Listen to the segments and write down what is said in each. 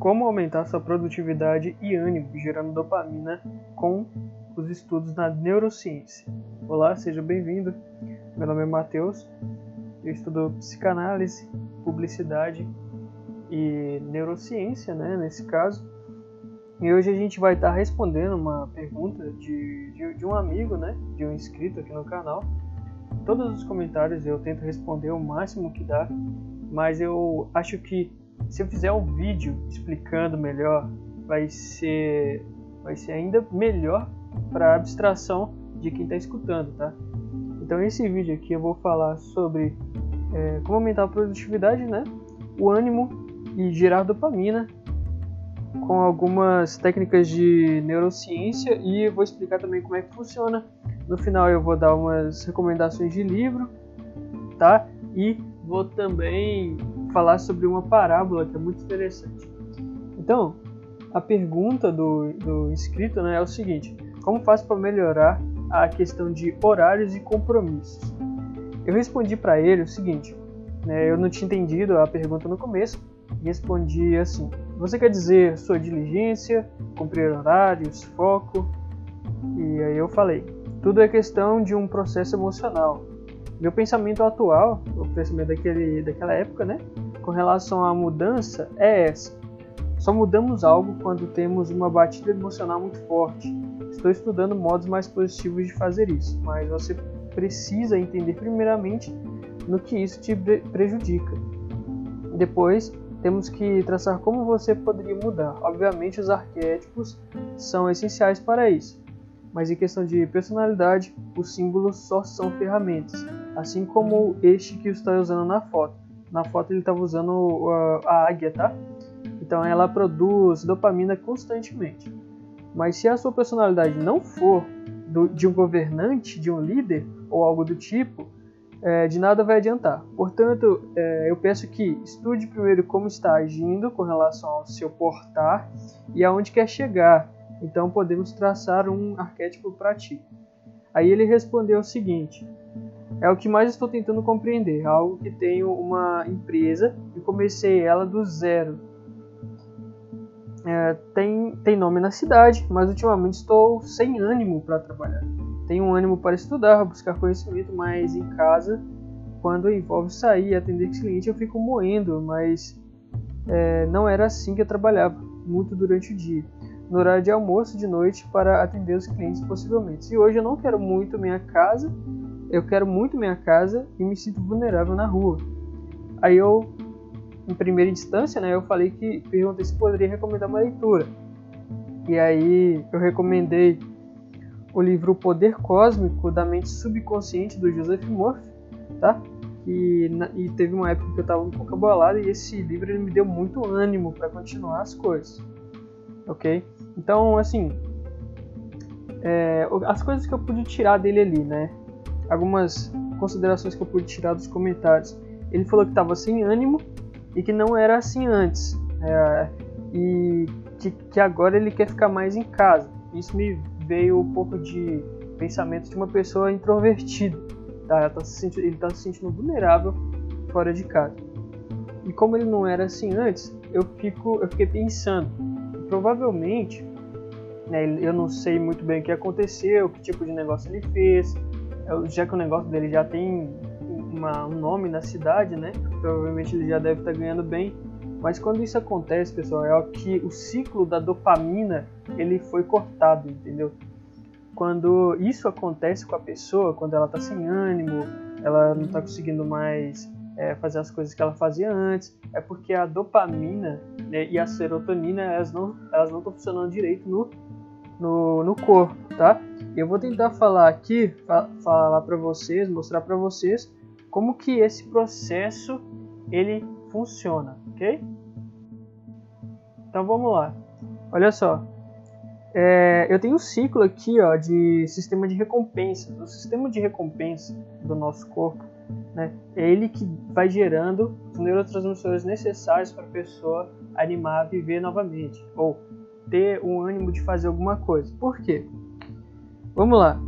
como aumentar sua produtividade e ânimo gerando dopamina com os estudos na neurociência. Olá, seja bem-vindo. Meu nome é Matheus. Eu estudo psicanálise, publicidade e neurociência, né, nesse caso. E hoje a gente vai estar respondendo uma pergunta de, de, de um amigo, né, de um inscrito aqui no canal. Todos os comentários eu tento responder o máximo que dá, mas eu acho que se eu fizer um vídeo explicando melhor, vai ser, vai ser ainda melhor para a abstração de quem está escutando, tá? Então esse vídeo aqui eu vou falar sobre é, como aumentar a produtividade, né? O ânimo e gerar dopamina com algumas técnicas de neurociência e vou explicar também como é que funciona. No final eu vou dar umas recomendações de livro, tá? E vou também falar sobre uma parábola que é muito interessante. Então, a pergunta do, do inscrito né, é o seguinte: como faço para melhorar a questão de horários e compromissos? Eu respondi para ele o seguinte: né, eu não tinha entendido a pergunta no começo respondi assim: Você quer dizer sua diligência, cumprir horários, foco? E aí eu falei: Tudo é questão de um processo emocional. Meu pensamento atual, o pensamento daquele, daquela época, né, com relação à mudança é essa. Só mudamos algo quando temos uma batida emocional muito forte. Estou estudando modos mais positivos de fazer isso, mas você precisa entender primeiramente no que isso te prejudica. Depois, temos que traçar como você poderia mudar. Obviamente, os arquétipos são essenciais para isso, mas em questão de personalidade, os símbolos só são ferramentas, assim como este que está usando na foto. Na foto ele estava usando a águia, tá? Então ela produz dopamina constantemente. Mas se a sua personalidade não for do, de um governante, de um líder ou algo do tipo, é, de nada vai adiantar. Portanto, é, eu peço que estude primeiro como está agindo com relação ao seu portar e aonde quer chegar. Então podemos traçar um arquétipo para ti. Aí ele respondeu o seguinte: é o que mais estou tentando compreender, algo que tenho uma empresa e comecei ela do zero. É, tem, tem nome na cidade, mas ultimamente estou sem ânimo para trabalhar. Tenho um ânimo para estudar, buscar conhecimento, mas em casa, quando envolve sair e atender cliente, eu fico moendo, mas é, não era assim que eu trabalhava, muito durante o dia. No horário de almoço, de noite, para atender os clientes possivelmente. E hoje eu não quero muito minha casa, eu quero muito minha casa e me sinto vulnerável na rua. Aí eu, em primeira instância, né, eu falei que perguntei se poderia recomendar uma leitura. E aí eu recomendei o livro O Poder Cósmico da Mente Subconsciente do Joseph Murphy, tá? E, e teve uma época que eu estava um pouco abalado e esse livro ele me deu muito ânimo para continuar as coisas, ok? Então, assim, é, as coisas que eu pude tirar dele ali, né? Algumas considerações que eu pude tirar dos comentários. Ele falou que estava sem ânimo e que não era assim antes. É, e que, que, agora ele quer ficar mais em casa. Isso me veio um pouco de pensamento de uma pessoa introvertida. Tá? Tá sentindo, ele está se sentindo vulnerável fora de casa. E como ele não era assim antes, eu, fico, eu fiquei pensando. Provavelmente, né, eu não sei muito bem o que aconteceu, que tipo de negócio ele fez, já que o negócio dele já tem uma, um nome na cidade, né? Provavelmente ele já deve estar ganhando bem. Mas quando isso acontece, pessoal, é que o ciclo da dopamina ele foi cortado, entendeu? Quando isso acontece com a pessoa, quando ela está sem ânimo, ela não está conseguindo mais é, fazer as coisas que ela fazia antes, é porque a dopamina né, e a serotonina elas não elas não estão funcionando direito no, no, no corpo, tá? Eu vou tentar falar aqui, fa falar para vocês, mostrar para vocês como que esse processo ele funciona, ok? Então vamos lá. Olha só, é, eu tenho um ciclo aqui ó, de sistema de recompensa. O sistema de recompensa do nosso corpo né, é ele que vai gerando os neurotransmissores necessários para a pessoa animar a viver novamente ou ter um ânimo de fazer alguma coisa. Por quê? Vamos lá.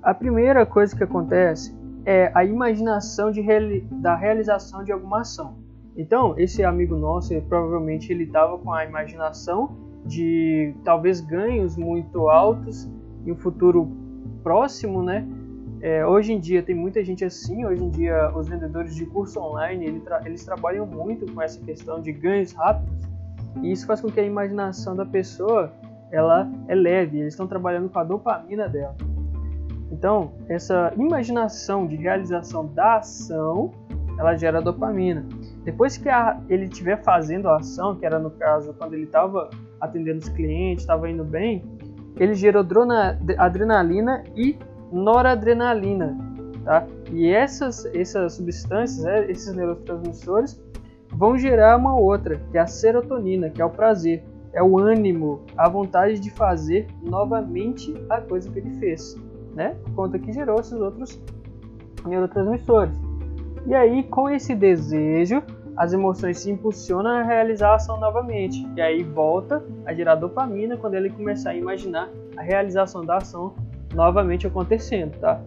A primeira coisa que acontece é a imaginação reali da realização de alguma ação. Então, esse amigo nosso, ele, provavelmente ele estava com a imaginação de talvez ganhos muito altos em um futuro próximo, né? É, hoje em dia tem muita gente assim. Hoje em dia os vendedores de curso online eles, tra eles trabalham muito com essa questão de ganhos rápidos e isso faz com que a imaginação da pessoa ela é leve. Eles estão trabalhando com a dopamina dela. Então essa imaginação de realização da ação ela gera dopamina. Depois que a, ele estiver fazendo a ação, que era no caso quando ele estava atendendo os clientes, estava indo bem, ele gera adrenalina e noradrenalina, tá? E essas, essas substâncias, né, esses neurotransmissores, vão gerar uma outra, que é a serotonina, que é o prazer, é o ânimo, a vontade de fazer novamente a coisa que ele fez, né? Conta que gerou esses outros neurotransmissores. E aí, com esse desejo, as emoções se impulsionam a realizar a ação novamente. E aí volta a gerar dopamina quando ele começar a imaginar a realização da ação novamente acontecendo, tá?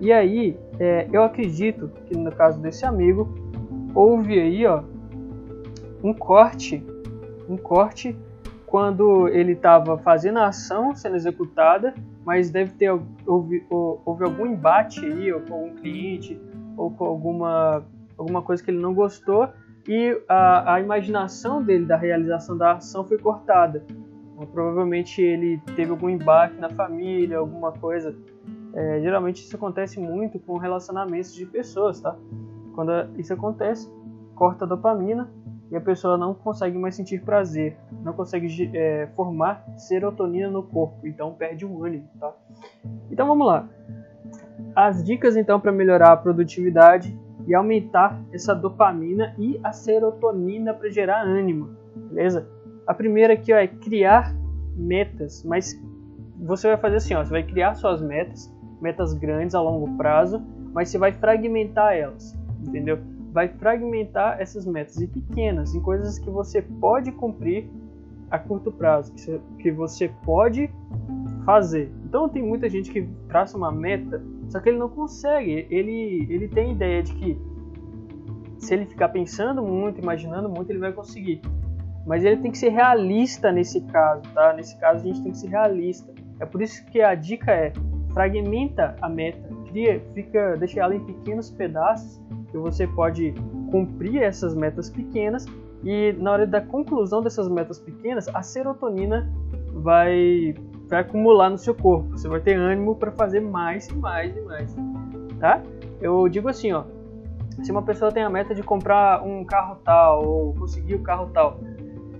E aí, é, eu acredito que no caso desse amigo, houve aí, ó, um corte, um corte quando ele estava fazendo a ação sendo executada, mas deve ter houve, houve algum embate aí, ou com algum cliente, ou com alguma, alguma coisa que ele não gostou e a, a imaginação dele da realização da ação foi cortada. Então, provavelmente ele teve algum embate na família, alguma coisa. É, geralmente isso acontece muito com relacionamentos de pessoas, tá? Quando isso acontece, corta a dopamina e a pessoa não consegue mais sentir prazer, não consegue é, formar serotonina no corpo, então perde o ânimo, tá? Então vamos lá. As dicas então para melhorar a produtividade e aumentar essa dopamina e a serotonina para gerar ânimo, beleza? A primeira aqui ó, é criar metas, mas você vai fazer assim, ó, você vai criar suas metas, metas grandes a longo prazo, mas você vai fragmentar elas, entendeu? Vai fragmentar essas metas em pequenas, em coisas que você pode cumprir a curto prazo, que você pode fazer. Então tem muita gente que traça uma meta, só que ele não consegue. Ele, ele tem ideia de que se ele ficar pensando muito, imaginando muito, ele vai conseguir. Mas ele tem que ser realista nesse caso, tá? Nesse caso a gente tem que ser realista. É por isso que a dica é fragmenta a meta, cria, fica, deixa ela em pequenos pedaços que você pode cumprir essas metas pequenas e na hora da conclusão dessas metas pequenas, a serotonina vai vai acumular no seu corpo. Você vai ter ânimo para fazer mais e mais e mais, tá? Eu digo assim, ó, se uma pessoa tem a meta de comprar um carro tal ou conseguir o um carro tal,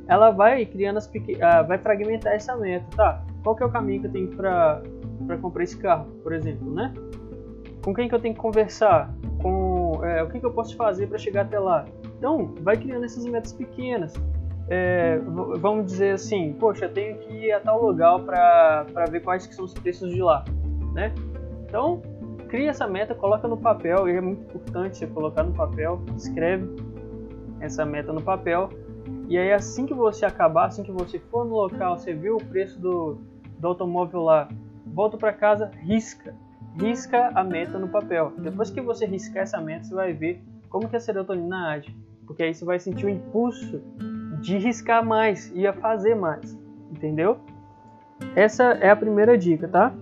ela vai criando as pequ... Ah, vai fragmentar essa meta, tá? Qual que é o caminho que eu tenho para para comprar esse carro, por exemplo, né? Com quem que eu tenho que conversar? É, o que, que eu posso fazer para chegar até lá? Então, vai criando essas metas pequenas é, vamos dizer assim, poxa, tenho que ir a tal lugar para ver quais que são os preços de lá, né? Então, cria essa meta, coloca no papel, e é muito importante você colocar no papel, escreve essa meta no papel, e aí assim que você acabar, assim que você for no local, você viu o preço do, do automóvel lá, volta para casa, risca, risca a meta no papel. Depois que você riscar essa meta, você vai ver como que a serotonina age, porque aí você vai sentir o impulso de riscar mais e a fazer mais, entendeu? Essa é a primeira dica, tá?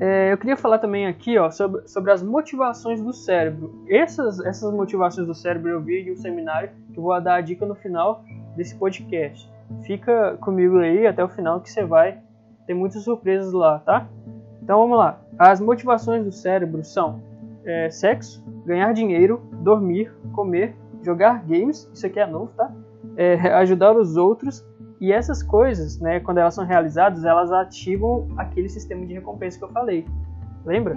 É, eu queria falar também aqui ó, sobre, sobre as motivações do cérebro. Essas, essas motivações do cérebro eu vi em um seminário que eu vou dar a dica no final desse podcast. Fica comigo aí até o final que você vai ter muitas surpresas lá, tá? Então vamos lá. As motivações do cérebro são é, sexo, ganhar dinheiro, dormir, comer, jogar games, isso aqui é novo, tá? É, ajudar os outros e essas coisas, né, quando elas são realizadas, elas ativam aquele sistema de recompensa que eu falei. Lembra?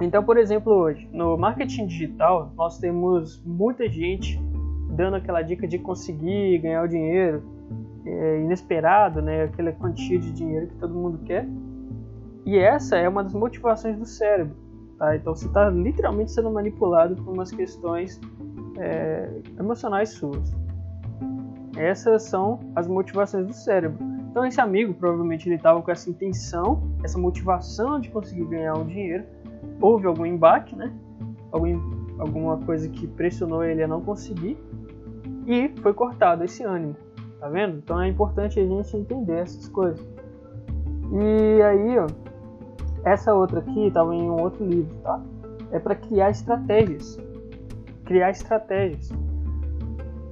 Então, por exemplo, hoje, no marketing digital, nós temos muita gente dando aquela dica de conseguir ganhar o dinheiro é, inesperado, né, aquela quantia de dinheiro que todo mundo quer. E essa é uma das motivações do cérebro. Tá? Então, você está literalmente sendo manipulado por umas questões é, emocionais suas. Essas são as motivações do cérebro. Então esse amigo provavelmente ele estava com essa intenção, essa motivação de conseguir ganhar um dinheiro. Houve algum embate, né? Algum, alguma coisa que pressionou ele a não conseguir e foi cortado esse ânimo, tá vendo? Então é importante a gente entender essas coisas. E aí, ó, essa outra aqui estava em um outro livro, tá? É para criar estratégias. Criar estratégias.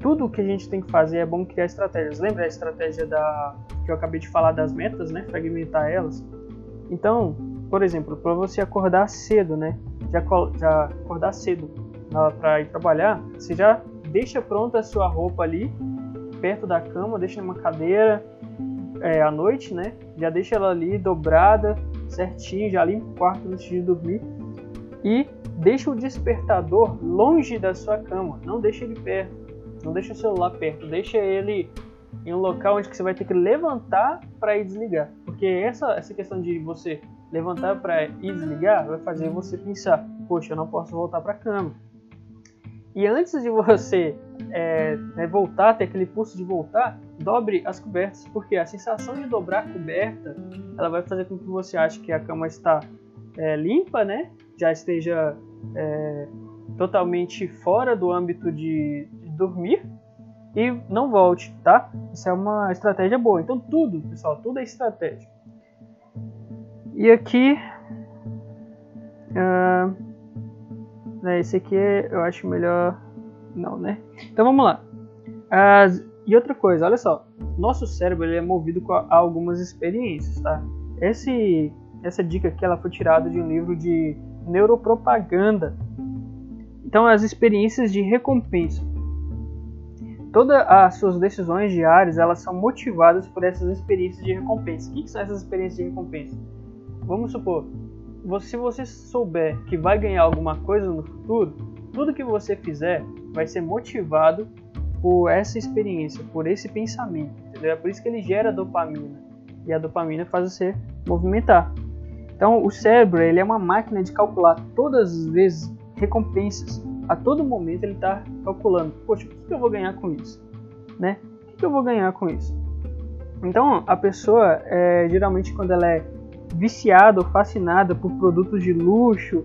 Tudo o que a gente tem que fazer é bom criar estratégias. Lembra a estratégia da que eu acabei de falar das metas, né? Fragmentar elas. Então, por exemplo, para você acordar cedo, né? Já, já acordar cedo para ir trabalhar, você já deixa pronta a sua roupa ali perto da cama, deixa numa cadeira é, à noite, né? Já deixa ela ali dobrada, certinho, já limpa o quarto antes de dormir. E deixa o despertador longe da sua cama, não deixa ele perto, não deixa o celular perto, deixa ele em um local onde você vai ter que levantar para ir desligar, porque essa essa questão de você levantar para ir desligar vai fazer você pensar, poxa, eu não posso voltar para a cama. E antes de você é, né, voltar, ter aquele pulso de voltar, dobre as cobertas, porque a sensação de dobrar a coberta, ela vai fazer com que você ache que a cama está é, limpa, né? Já esteja é, totalmente fora do âmbito de, de, dormir e não volte, tá? Isso é uma estratégia boa. Então tudo, pessoal, tudo é estratégia. E aqui, uh, esse aqui eu acho melhor não, né? Então vamos lá. As, e outra coisa, olha só, nosso cérebro ele é movido a algumas experiências, tá? Esse, essa dica aqui ela foi tirada de um livro de neuropropaganda. Então as experiências de recompensa. Todas as suas decisões diárias elas são motivadas por essas experiências de recompensa. O que, que são essas experiências de recompensa? Vamos supor, se você souber que vai ganhar alguma coisa no futuro, tudo que você fizer vai ser motivado por essa experiência, por esse pensamento, entendeu? É por isso que ele gera dopamina. E a dopamina faz você movimentar. Então, o cérebro ele é uma máquina de calcular todas as vezes recompensas. A todo momento ele está calculando, poxa, o que eu vou ganhar com isso? Né? O que eu vou ganhar com isso? Então, a pessoa, é, geralmente, quando ela é viciada ou fascinada por produtos de luxo,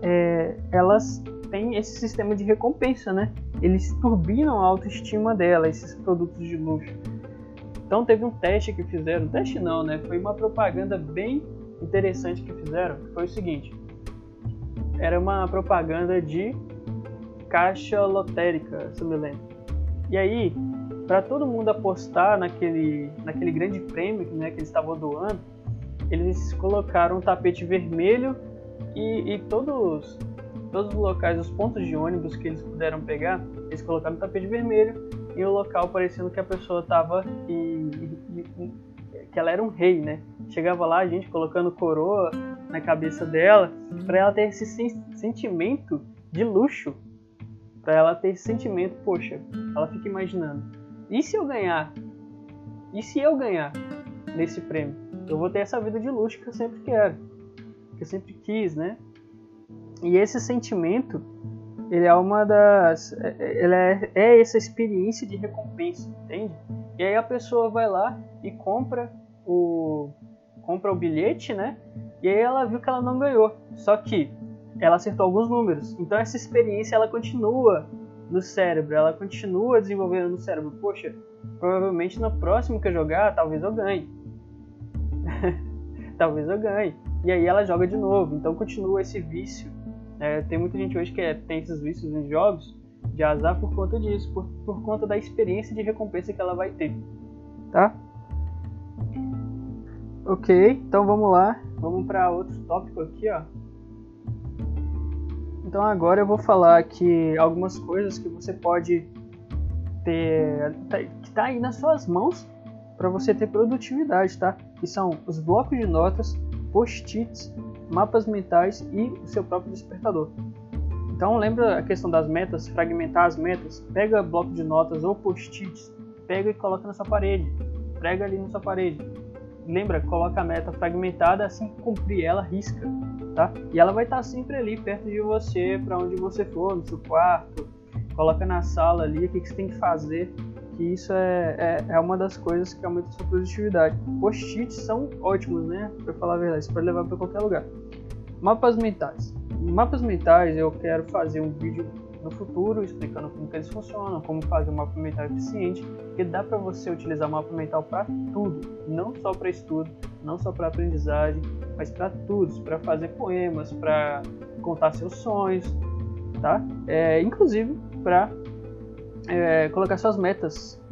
é, elas tem esse sistema de recompensa, né? Eles turbinam a autoestima dela, esses produtos de luxo. Então teve um teste que fizeram, teste não, né? Foi uma propaganda bem interessante que fizeram. Foi o seguinte: era uma propaganda de caixa lotérica, se eu me lembro. E aí, para todo mundo apostar naquele, naquele grande prêmio né, que eles estavam doando, eles colocaram um tapete vermelho e, e todos todos os locais, os pontos de ônibus que eles puderam pegar, eles colocaram tapete vermelho e o local parecendo que a pessoa estava e, e, e, que ela era um rei, né? Chegava lá a gente colocando coroa na cabeça dela para ela ter esse sentimento de luxo, para ela ter esse sentimento, poxa, ela fica imaginando, e se eu ganhar? E se eu ganhar nesse prêmio? Eu vou ter essa vida de luxo que eu sempre quero, que eu sempre quis, né? E esse sentimento, ele é uma das. Ele é, é essa experiência de recompensa, entende? E aí a pessoa vai lá e compra o, compra o bilhete, né? E aí ela viu que ela não ganhou. Só que ela acertou alguns números. Então essa experiência ela continua no cérebro, ela continua desenvolvendo no cérebro. Poxa, provavelmente no próximo que eu jogar, talvez eu ganhe. talvez eu ganhe. E aí ela joga de novo. Então continua esse vício é, tem muita gente hoje que é, tem esses vícios em jogos de azar por conta disso, por, por conta da experiência de recompensa que ela vai ter. Tá? Ok, então vamos lá. Vamos para outro tópico aqui, ó. Então agora eu vou falar aqui algumas coisas que você pode ter, tá, que tá aí nas suas mãos para você ter produtividade, tá? Que são os blocos de notas, post-its mapas mentais e o seu próprio despertador. Então lembra a questão das metas, fragmentar as metas, pega bloco de notas ou post-its, pega e coloca na sua parede, prega ali na sua parede. Lembra, coloca a meta fragmentada, assim que cumprir ela, risca, tá? E ela vai estar sempre ali perto de você, para onde você for, no seu quarto, coloca na sala ali o que, que você tem que fazer que isso é, é, é, uma das coisas que aumenta a sua produtividade. Post-its são ótimos, né? Para falar a verdade, você pode levar para qualquer lugar. Mapas mentais. mapas mentais eu quero fazer um vídeo no futuro explicando como que eles funcionam, como fazer um mapa mental eficiente, porque dá para você utilizar o mapa mental para tudo, não só para estudo, não só para aprendizagem, mas para tudo, para fazer poemas, para contar seus sonhos, tá? É, inclusive para é, colocar suas metas.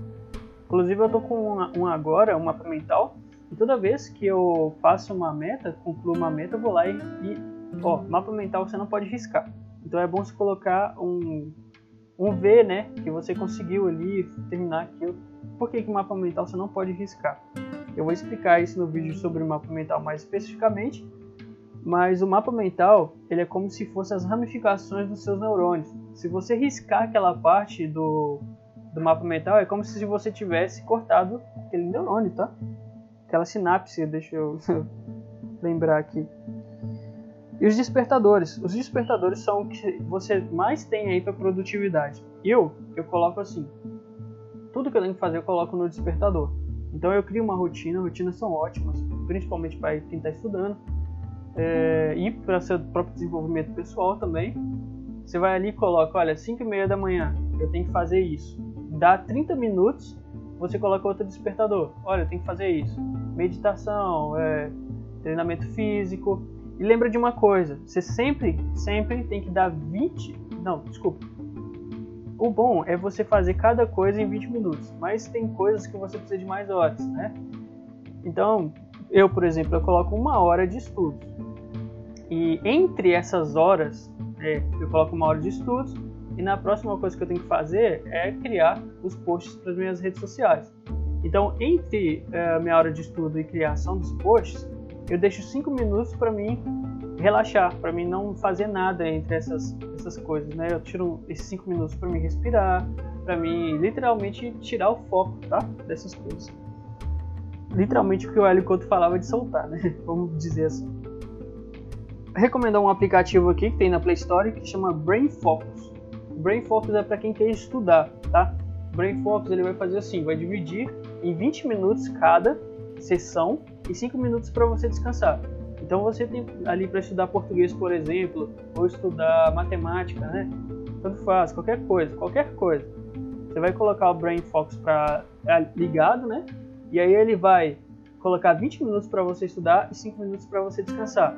Inclusive eu tô com um agora, um mapa mental, toda vez que eu faço uma meta, concluo uma meta, eu vou lá e, e ó, mapa mental você não pode riscar. Então é bom você colocar um, um V, né, que você conseguiu ali terminar aquilo. Por que que mapa mental você não pode riscar? Eu vou explicar isso no vídeo sobre o mapa mental mais especificamente, mas o mapa mental ele é como se fossem as ramificações dos seus neurônios. Se você riscar aquela parte do, do mapa mental, é como se você tivesse cortado aquele neurônio, tá? Aquela sinapse, deixa eu lembrar aqui. E os despertadores. Os despertadores são o que você mais tem aí para produtividade. Eu, eu coloco assim. Tudo que eu tenho que fazer eu coloco no despertador. Então eu crio uma rotina, rotinas são ótimas, principalmente para quem está estudando é, e para seu próprio desenvolvimento pessoal também. Você vai ali e coloca, olha, 5 e meia da manhã, eu tenho que fazer isso. Dá 30 minutos, você coloca outro despertador. Olha, tenho que fazer isso. Meditação, é, treinamento físico. E lembra de uma coisa, você sempre, sempre tem que dar 20... Não, desculpa. O bom é você fazer cada coisa em 20 minutos, mas tem coisas que você precisa de mais horas, né? Então, eu, por exemplo, eu coloco uma hora de estudo. E entre essas horas, é, eu coloco uma hora de estudos e na próxima coisa que eu tenho que fazer é criar os posts para as minhas redes sociais. Então, entre é, a minha hora de estudo e criação dos posts, eu deixo cinco minutos para mim relaxar, para mim não fazer nada entre essas, essas coisas, né? Eu tiro esses cinco minutos para me respirar, para mim literalmente tirar o foco, tá? Dessas coisas literalmente o que o Hélio Couto falava de soltar, né? Vamos dizer assim. Recomendar um aplicativo aqui que tem na Play Store que chama Brain Focus. Brain Focus é para quem quer estudar, tá? Brain Focus ele vai fazer assim, vai dividir em 20 minutos cada sessão e 5 minutos para você descansar. Então você tem ali para estudar português, por exemplo, ou estudar matemática, né? Tanto faz, qualquer coisa, qualquer coisa. Você vai colocar o Brain Focus para é, ligado, né? E aí ele vai colocar 20 minutos para você estudar e 5 minutos para você descansar.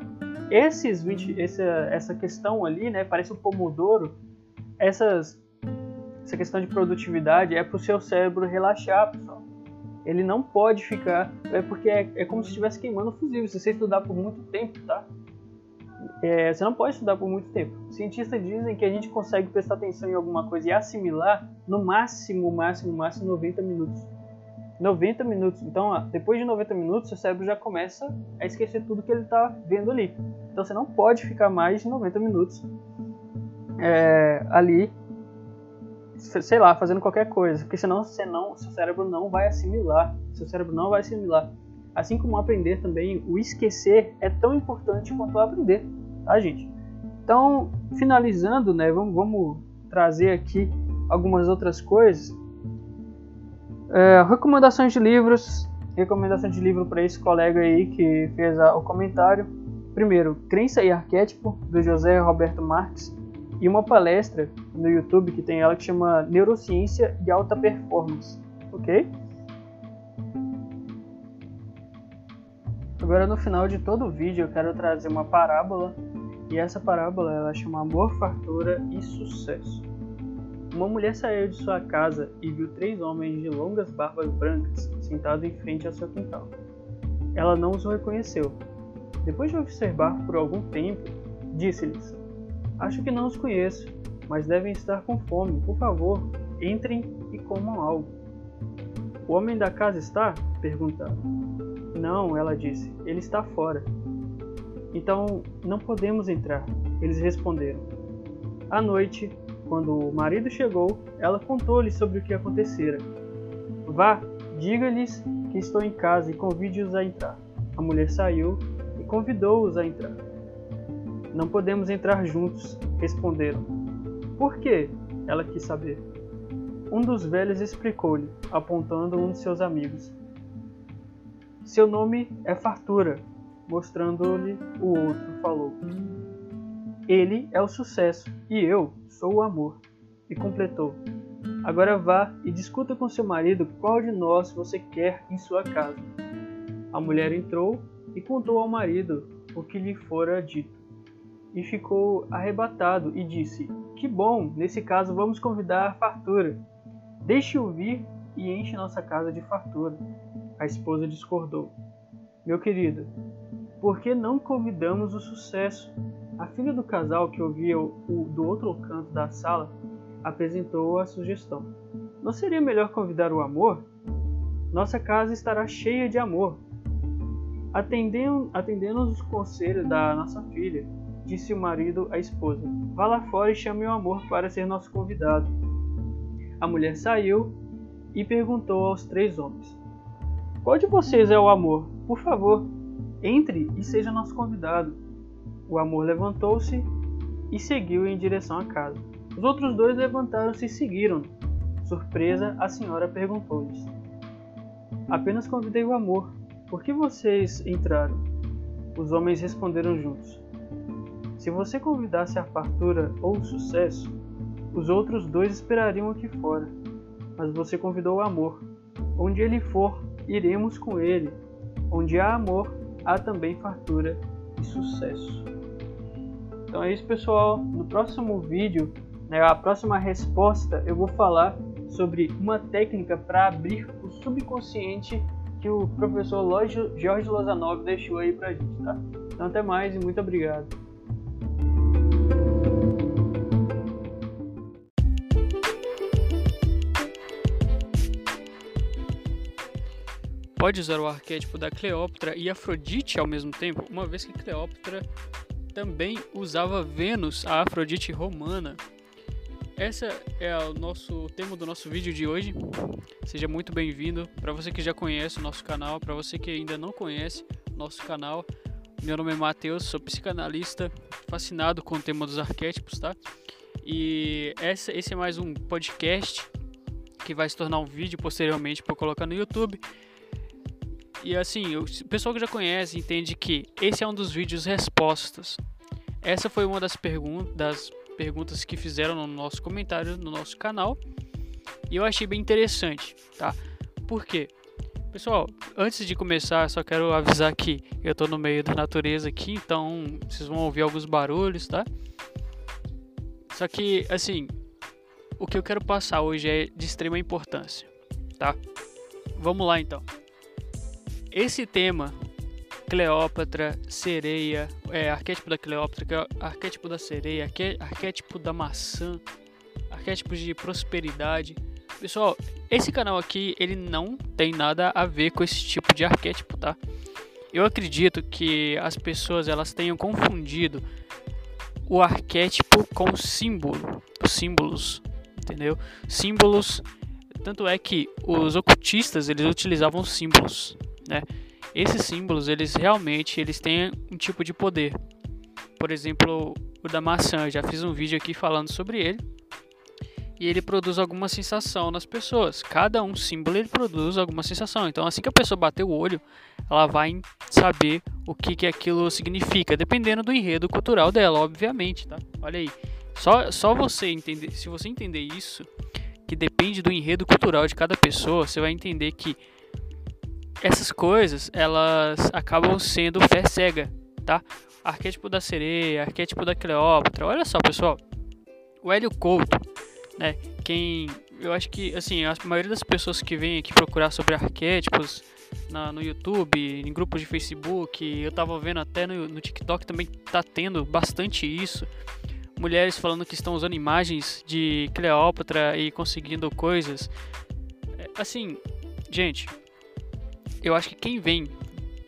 Esses 20, essa, essa questão ali, né, parece um pomodoro, essas, essa questão de produtividade é para o seu cérebro relaxar, pessoal. Ele não pode ficar, é porque é, é como se estivesse queimando fusível, se você estudar por muito tempo, tá? É, você não pode estudar por muito tempo. Cientistas dizem que a gente consegue prestar atenção em alguma coisa e assimilar no máximo, máximo, máximo 90 minutos. 90 minutos. Então, depois de 90 minutos, seu cérebro já começa a esquecer tudo que ele está vendo ali. Então, você não pode ficar mais de 90 minutos é, ali, sei lá, fazendo qualquer coisa, porque senão, senão seu cérebro não vai assimilar. Seu cérebro não vai assimilar. Assim como aprender também, o esquecer é tão importante quanto aprender, tá, gente? Então, finalizando, né, vamos, vamos trazer aqui algumas outras coisas é, recomendações de livros. Recomendação de livro para esse colega aí que fez a, o comentário. Primeiro, Crença e Arquétipo, do José Roberto Marques. E uma palestra no YouTube que tem ela que chama Neurociência e Alta Performance. Ok? Agora no final de todo o vídeo eu quero trazer uma parábola. E essa parábola ela chama Amor, Fartura e Sucesso. Uma mulher saiu de sua casa e viu três homens de longas barbas brancas sentados em frente ao seu quintal. Ela não os reconheceu. Depois de observar por algum tempo, disse-lhes: Acho que não os conheço, mas devem estar com fome. Por favor, entrem e comam algo. O homem da casa está? perguntaram. Não, ela disse, ele está fora. Então não podemos entrar, eles responderam. À noite, quando o marido chegou, ela contou-lhe sobre o que acontecera. Vá, diga-lhes que estou em casa e convide-os a entrar. A mulher saiu e convidou-os a entrar. Não podemos entrar juntos, responderam. Por quê? Ela quis saber. Um dos velhos explicou-lhe, apontando um de seus amigos. Seu nome é Fartura, mostrando-lhe o outro, falou. Ele é o sucesso e eu sou o amor. E completou: Agora vá e discuta com seu marido qual de nós você quer em sua casa. A mulher entrou e contou ao marido o que lhe fora dito. E ficou arrebatado e disse: Que bom, nesse caso vamos convidar a fartura. Deixe-o vir e enche nossa casa de fartura. A esposa discordou. Meu querido, por que não convidamos o sucesso? A filha do casal que ouvia o, do outro canto da sala apresentou a sugestão. Não seria melhor convidar o amor? Nossa casa estará cheia de amor. Atendendo, atendendo os conselhos da nossa filha, disse o marido à esposa: Vá lá fora e chame o amor para ser nosso convidado. A mulher saiu e perguntou aos três homens: Qual de vocês é o amor? Por favor, entre e seja nosso convidado. O amor levantou-se e seguiu em direção à casa. Os outros dois levantaram-se e seguiram. Surpresa, a senhora perguntou-lhes: Apenas convidei o amor. Por que vocês entraram? Os homens responderam juntos: Se você convidasse a fartura ou o sucesso, os outros dois esperariam aqui fora. Mas você convidou o amor. Onde ele for, iremos com ele. Onde há amor, há também fartura e sucesso. Então é isso, pessoal. No próximo vídeo, né, a próxima resposta, eu vou falar sobre uma técnica para abrir o subconsciente que o professor Jorge Lozanov deixou aí pra gente, tá? Então até mais e muito obrigado. Pode usar o arquétipo da Cleópatra e Afrodite ao mesmo tempo, uma vez que Cleópatra também usava Vênus, a Afrodite romana. Essa é o nosso tema do nosso vídeo de hoje. Seja muito bem-vindo. Para você que já conhece o nosso canal, para você que ainda não conhece o nosso canal, meu nome é Matheus, sou psicanalista, fascinado com o tema dos arquétipos, tá? E essa, esse é mais um podcast que vai se tornar um vídeo posteriormente para colocar no YouTube. E assim, o pessoal que já conhece entende que esse é um dos vídeos respostas. Essa foi uma das, pergun das perguntas que fizeram no nosso comentário no nosso canal. E eu achei bem interessante, tá? Por quê? Pessoal, antes de começar, só quero avisar que eu tô no meio da natureza aqui, então vocês vão ouvir alguns barulhos, tá? Só que, assim, o que eu quero passar hoje é de extrema importância, tá? Vamos lá então. Esse tema, Cleópatra, sereia, é, arquétipo da Cleópatra, é arquétipo da sereia, arquétipo da maçã, arquétipos de prosperidade. Pessoal, esse canal aqui, ele não tem nada a ver com esse tipo de arquétipo, tá? Eu acredito que as pessoas elas tenham confundido o arquétipo com símbolo, os símbolos, entendeu? Símbolos, tanto é que os ocultistas eles utilizavam símbolos, né? Esses símbolos, eles realmente eles têm um tipo de poder. Por exemplo, o da maçã, eu já fiz um vídeo aqui falando sobre ele. E ele produz alguma sensação nas pessoas. Cada um símbolo ele produz alguma sensação. Então, assim que a pessoa bater o olho, ela vai saber o que, que aquilo significa, dependendo do enredo cultural dela, obviamente, tá? Olha aí. Só, só você entender, se você entender isso, que depende do enredo cultural de cada pessoa, você vai entender que essas coisas elas acabam sendo fé cega, tá? Arquétipo da sereia, arquétipo da Cleópatra. Olha só, pessoal. O Hélio Couto, né? Quem eu acho que assim, a maioria das pessoas que vêm aqui procurar sobre arquétipos na, no YouTube, em grupos de Facebook, eu tava vendo até no, no TikTok também tá tendo bastante isso. Mulheres falando que estão usando imagens de Cleópatra e conseguindo coisas. É, assim, gente, eu acho que quem vem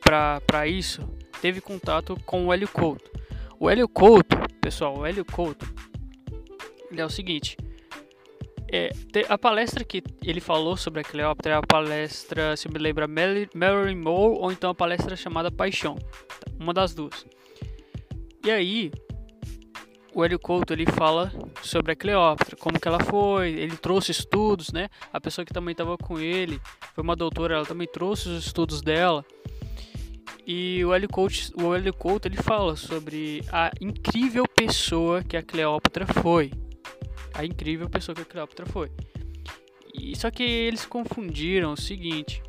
para isso teve contato com o Hélio Couto. O Hélio Couto, pessoal, o Hélio Couto, ele é o seguinte. É, a palestra que ele falou sobre a Cleópatra é a palestra, se me lembra, Marilyn Monroe ou então a palestra chamada Paixão. Uma das duas. E aí, o Hélio Couto ele fala sobre a Cleópatra, como que ela foi, ele trouxe estudos, né? A pessoa que também estava com ele foi uma doutora, ela também trouxe os estudos dela. E o Hélio Couto, o Hélio Couto ele fala sobre a incrível pessoa que a Cleópatra foi. A incrível pessoa que a Cleópatra foi. E, só que eles confundiram o seguinte.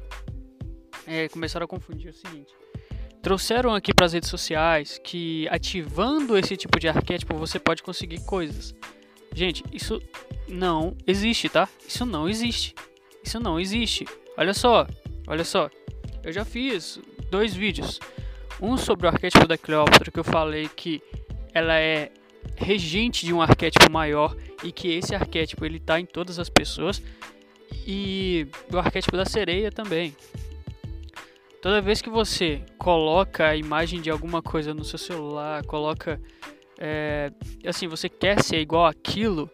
É, começaram a confundir o seguinte. Trouxeram aqui para as redes sociais que ativando esse tipo de arquétipo você pode conseguir coisas. Gente, isso não existe, tá? Isso não existe. Isso não existe. Olha só, olha só. Eu já fiz dois vídeos. Um sobre o arquétipo da Cleópatra, que eu falei que ela é regente de um arquétipo maior e que esse arquétipo ele tá em todas as pessoas. E o arquétipo da sereia também. Toda vez que você coloca a imagem de alguma coisa no seu celular, coloca é, assim, você quer ser igual aquilo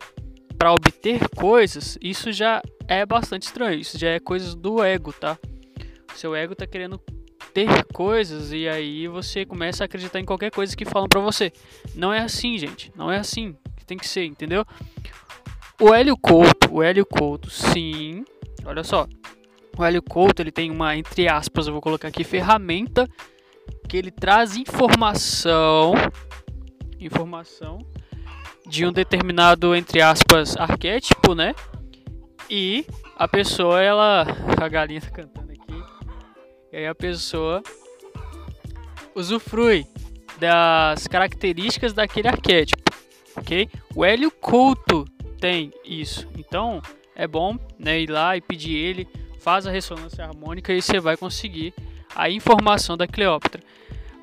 para obter coisas, isso já é bastante estranho. Isso já é coisas do ego, tá? Seu ego tá querendo ter coisas e aí você começa a acreditar em qualquer coisa que falam para você. Não é assim, gente. Não é assim que tem que ser, entendeu? O Hélio Couto, o Hélio Couto, sim. Olha só. O Hélio Couto, ele tem uma entre aspas, eu vou colocar aqui ferramenta que ele traz informação informação de um determinado, entre aspas, arquétipo, né? E a pessoa, ela. A galinha tá cantando aqui. E aí a pessoa usufrui das características daquele arquétipo, ok? O Hélio Couto tem isso. Então é bom né, ir lá e pedir ele, faz a ressonância harmônica e você vai conseguir a informação da Cleópatra.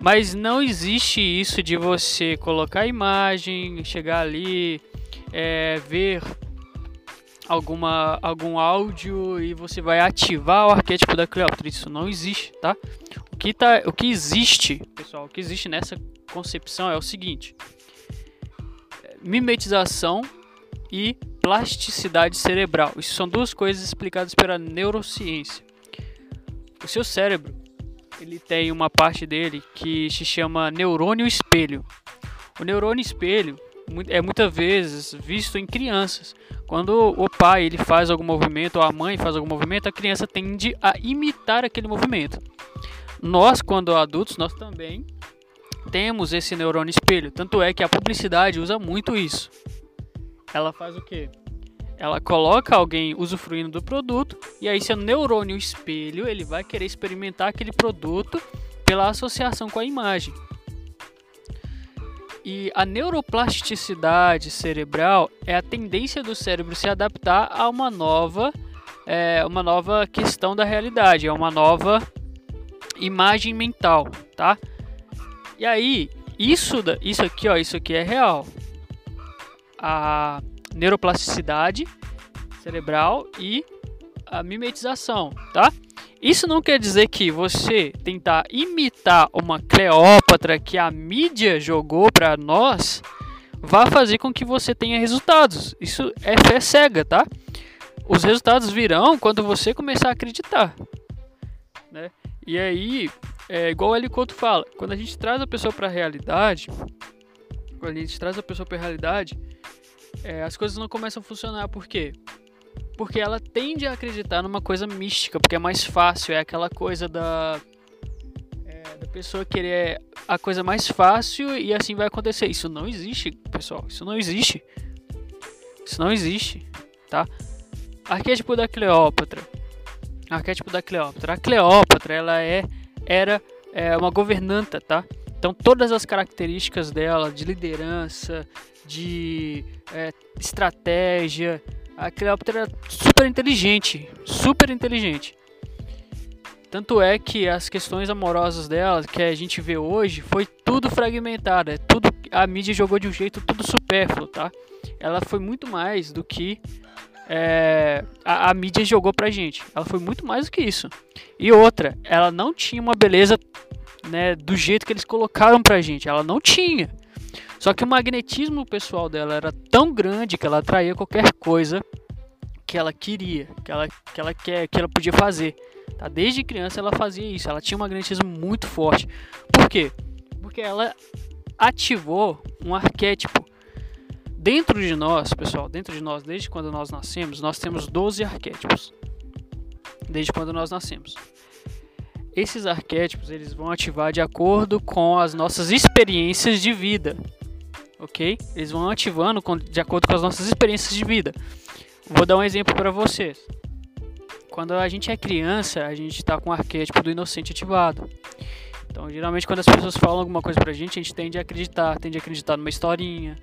Mas não existe isso de você colocar a imagem, chegar ali, é, ver alguma, algum áudio e você vai ativar o arquétipo da Cleópatra. Isso não existe, tá? O que, tá, o que existe, pessoal, o que existe nessa concepção é o seguinte: mimetização e plasticidade cerebral. Isso são duas coisas explicadas pela neurociência. O seu cérebro ele tem uma parte dele que se chama neurônio espelho. O neurônio espelho é muitas vezes visto em crianças. Quando o pai ele faz algum movimento ou a mãe faz algum movimento, a criança tende a imitar aquele movimento. Nós, quando adultos, nós também temos esse neurônio espelho. Tanto é que a publicidade usa muito isso. Ela faz o quê? Ela coloca alguém usufruindo do produto e aí seu neurônio espelho ele vai querer experimentar aquele produto pela associação com a imagem. E a neuroplasticidade cerebral é a tendência do cérebro se adaptar a uma nova, é, uma nova questão da realidade, a uma nova imagem mental, tá? E aí, isso, isso aqui, ó, isso aqui é real. A neuroplasticidade cerebral e a mimetização, tá? Isso não quer dizer que você tentar imitar uma Cleópatra que a mídia jogou para nós vá fazer com que você tenha resultados. Isso é fé cega, tá? Os resultados virão quando você começar a acreditar, né? E aí, é igual o Helicoto fala, quando a gente traz a pessoa para a realidade, quando a gente traz a pessoa para a realidade, é, as coisas não começam a funcionar. Por quê? Porque ela tende a acreditar numa coisa mística, porque é mais fácil, é aquela coisa da, é, da pessoa querer a coisa mais fácil e assim vai acontecer. Isso não existe, pessoal. Isso não existe. Isso não existe, tá? Arquétipo da Cleópatra. Arquétipo da Cleópatra. A Cleópatra, ela é era é, uma governanta, tá? Então todas as características dela de liderança, de é, estratégia. A Cleópatra era super inteligente, super inteligente. Tanto é que as questões amorosas dela, que a gente vê hoje, foi tudo fragmentado. É tudo a mídia jogou de um jeito tudo supérfluo, tá? Ela foi muito mais do que é, a, a, mídia jogou pra gente. Ela foi muito mais do que isso. E outra, ela não tinha uma beleza né, do jeito que eles colocaram pra gente. Ela não tinha. Só que o magnetismo pessoal dela era tão grande que ela atraía qualquer coisa que ela queria, que ela, que ela, quer, que ela podia fazer. Tá? Desde criança ela fazia isso, ela tinha um magnetismo muito forte. Por quê? Porque ela ativou um arquétipo. Dentro de nós, pessoal, dentro de nós, desde quando nós nascemos, nós temos 12 arquétipos. Desde quando nós nascemos. Esses arquétipos eles vão ativar de acordo com as nossas experiências de vida ok? Eles vão ativando de acordo com as nossas experiências de vida. Vou dar um exemplo para vocês. Quando a gente é criança, a gente está com o arquétipo do inocente ativado. Então, geralmente, quando as pessoas falam alguma coisa pra gente, a gente tende a acreditar, tende a acreditar numa historinha,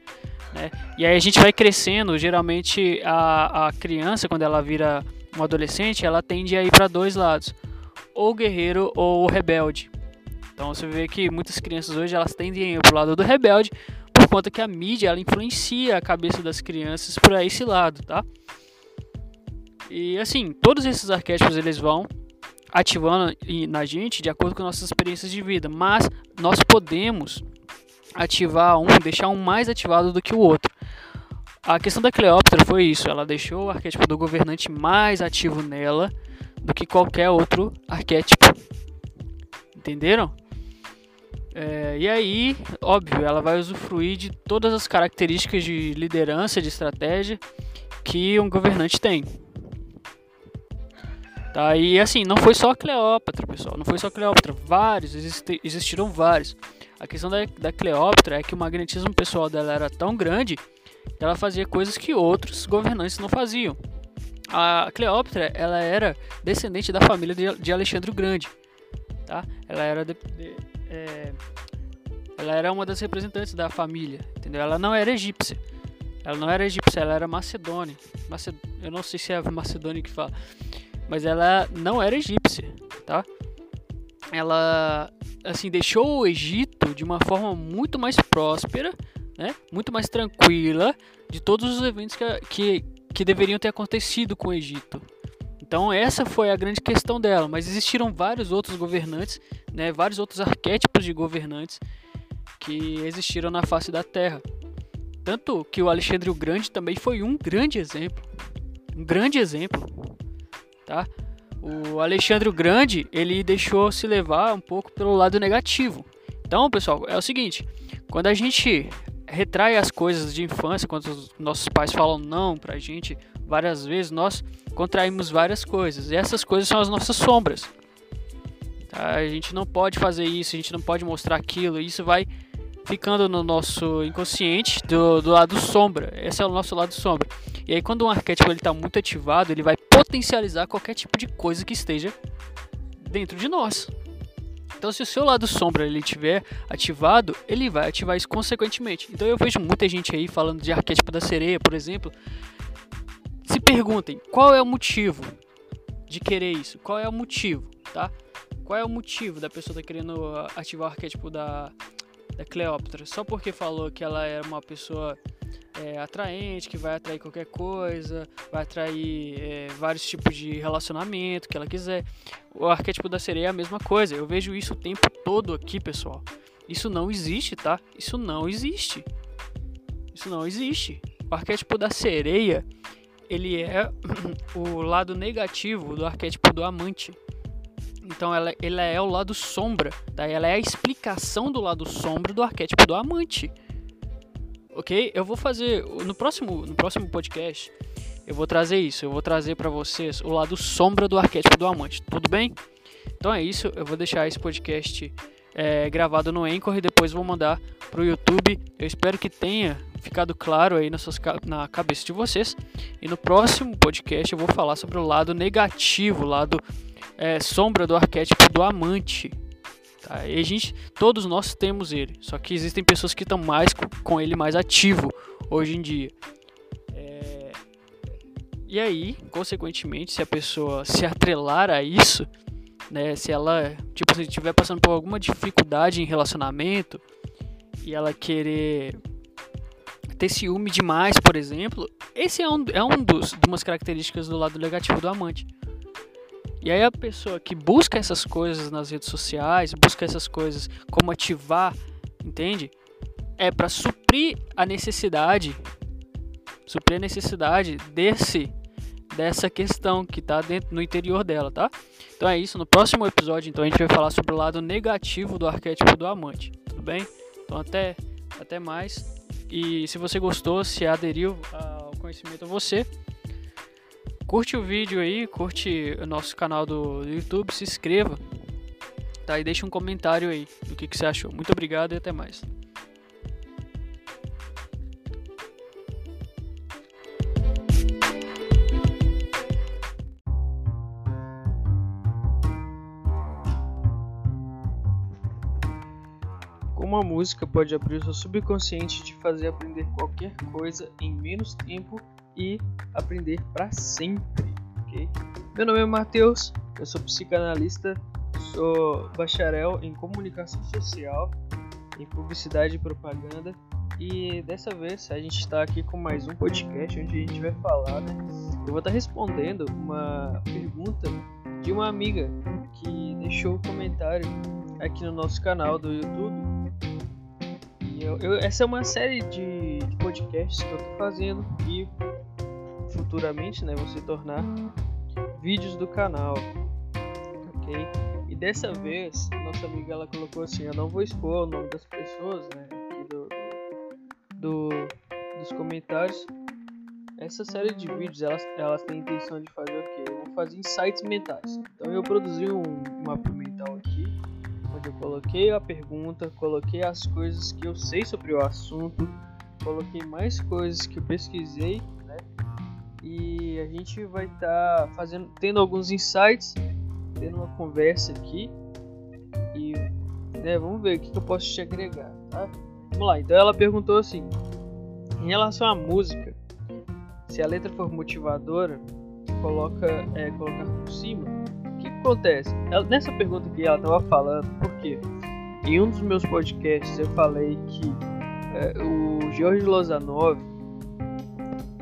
né? E aí a gente vai crescendo, geralmente a, a criança, quando ela vira um adolescente, ela tende a ir para dois lados, ou guerreiro ou rebelde. Então você vê que muitas crianças hoje elas tendem a ir pro lado do rebelde, conta que a mídia ela influencia a cabeça das crianças para esse lado, tá? E assim, todos esses arquétipos eles vão ativando na gente de acordo com nossas experiências de vida, mas nós podemos ativar um, deixar um mais ativado do que o outro. A questão da Cleópatra foi isso, ela deixou o arquétipo do governante mais ativo nela do que qualquer outro arquétipo. Entenderam? É, e aí, óbvio, ela vai usufruir de todas as características de liderança, de estratégia que um governante tem. Tá? E assim, não foi só a Cleópatra, pessoal. Não foi só a Cleópatra. Vários, existi existiram vários. A questão da, da Cleópatra é que o magnetismo pessoal dela era tão grande que ela fazia coisas que outros governantes não faziam. A Cleópatra, ela era descendente da família de, de Alexandre o Grande. Tá? Ela era de, de, é, ela era uma das representantes da família, entendeu? Ela não era egípcia. Ela não era egípcia, ela era macedônia. Maced... Eu não sei se é Macedônia que fala, mas ela não era egípcia, tá? Ela assim deixou o Egito de uma forma muito mais próspera, né? Muito mais tranquila de todos os eventos que, que, que deveriam ter acontecido com o Egito, então essa foi a grande questão dela, mas existiram vários outros governantes, né, vários outros arquétipos de governantes que existiram na face da Terra. Tanto que o Alexandre o Grande também foi um grande exemplo, um grande exemplo, tá? O Alexandre o Grande ele deixou se levar um pouco pelo lado negativo. Então, pessoal, é o seguinte: quando a gente retrai as coisas de infância, quando os nossos pais falam não pra gente várias vezes, nós contraímos várias coisas. E essas coisas são as nossas sombras. Tá? A gente não pode fazer isso, a gente não pode mostrar aquilo. Isso vai ficando no nosso inconsciente do, do lado sombra. Esse é o nosso lado sombra. E aí quando um arquétipo está muito ativado, ele vai potencializar qualquer tipo de coisa que esteja dentro de nós. Então, se o seu lado sombra ele tiver ativado, ele vai ativar isso consequentemente. Então, eu vejo muita gente aí falando de arquétipo da sereia, por exemplo, se perguntem qual é o motivo de querer isso, qual é o motivo, tá? Qual é o motivo da pessoa tá querendo ativar o arquétipo da, da Cleópatra? Só porque falou que ela era uma pessoa é, atraente, que vai atrair qualquer coisa, vai atrair é, vários tipos de relacionamento que ela quiser. O arquétipo da sereia é a mesma coisa. Eu vejo isso o tempo todo aqui, pessoal. Isso não existe, tá? Isso não existe. Isso não existe. O arquétipo da sereia ele é o lado negativo do arquétipo do amante. Então ela, ela é o lado sombra, tá? ela é a explicação do lado sombra do arquétipo do amante. Ok? Eu vou fazer no próximo, no próximo podcast. Eu vou trazer isso. Eu vou trazer para vocês o lado sombra do arquétipo do amante. Tudo bem? Então é isso. Eu vou deixar esse podcast é, gravado no Anchor e depois vou mandar pro YouTube. Eu espero que tenha ficado claro aí suas, na cabeça de vocês. E no próximo podcast eu vou falar sobre o lado negativo, o lado é, sombra do arquétipo do amante. Tá? E a gente, todos nós temos ele, só que existem pessoas que estão mais com ele mais ativo hoje em dia. É... E aí, consequentemente, se a pessoa se atrelar a isso, né, se ela tipo se estiver passando por alguma dificuldade em relacionamento e ela querer ter ciúme demais, por exemplo, esse é um, é um dos umas características do lado negativo do amante. E aí a pessoa que busca essas coisas nas redes sociais, busca essas coisas como ativar, entende? É para suprir a necessidade, suprir a necessidade desse dessa questão que está dentro no interior dela, tá? Então é isso. No próximo episódio, então a gente vai falar sobre o lado negativo do arquétipo do amante. Tudo bem? Então até até mais. E se você gostou, se aderiu ao conhecimento a você, curte o vídeo aí, curte o nosso canal do YouTube, se inscreva, tá? E deixa um comentário aí do que, que você achou. Muito obrigado e até mais. Como a música pode abrir o seu subconsciente e te fazer aprender qualquer coisa em menos tempo e aprender para sempre? Meu nome é Matheus, eu sou psicanalista, sou bacharel em comunicação social, em publicidade e propaganda e dessa vez a gente está aqui com mais um podcast onde a gente vai falar, né? Eu vou estar respondendo uma pergunta de uma amiga que deixou um comentário aqui no nosso canal do YouTube. Eu, eu, essa é uma série de, de podcasts que eu estou fazendo e futuramente, né, vou se tornar vídeos do canal, ok? E dessa vez, nossa amiga ela colocou assim, eu não vou expor o nome das pessoas, né, do, do, dos comentários. Essa série de vídeos, elas, elas têm a intenção de fazer o quê? Eu vou fazer insights mentais. Então eu produzi um aqui, onde eu coloquei a pergunta, coloquei as coisas que eu sei sobre o assunto, coloquei mais coisas que eu pesquisei, né? E a gente vai estar tá fazendo, tendo alguns insights, tendo uma conversa aqui e né, vamos ver o que, que eu posso te agregar, tá? Vamos lá. Então ela perguntou assim, em relação à música, se a letra for motivadora, coloca é, colocar por cima. Acontece? Ela, nessa pergunta que ela estava falando, por quê? Em um dos meus podcasts eu falei que é, o Jorge Lozanov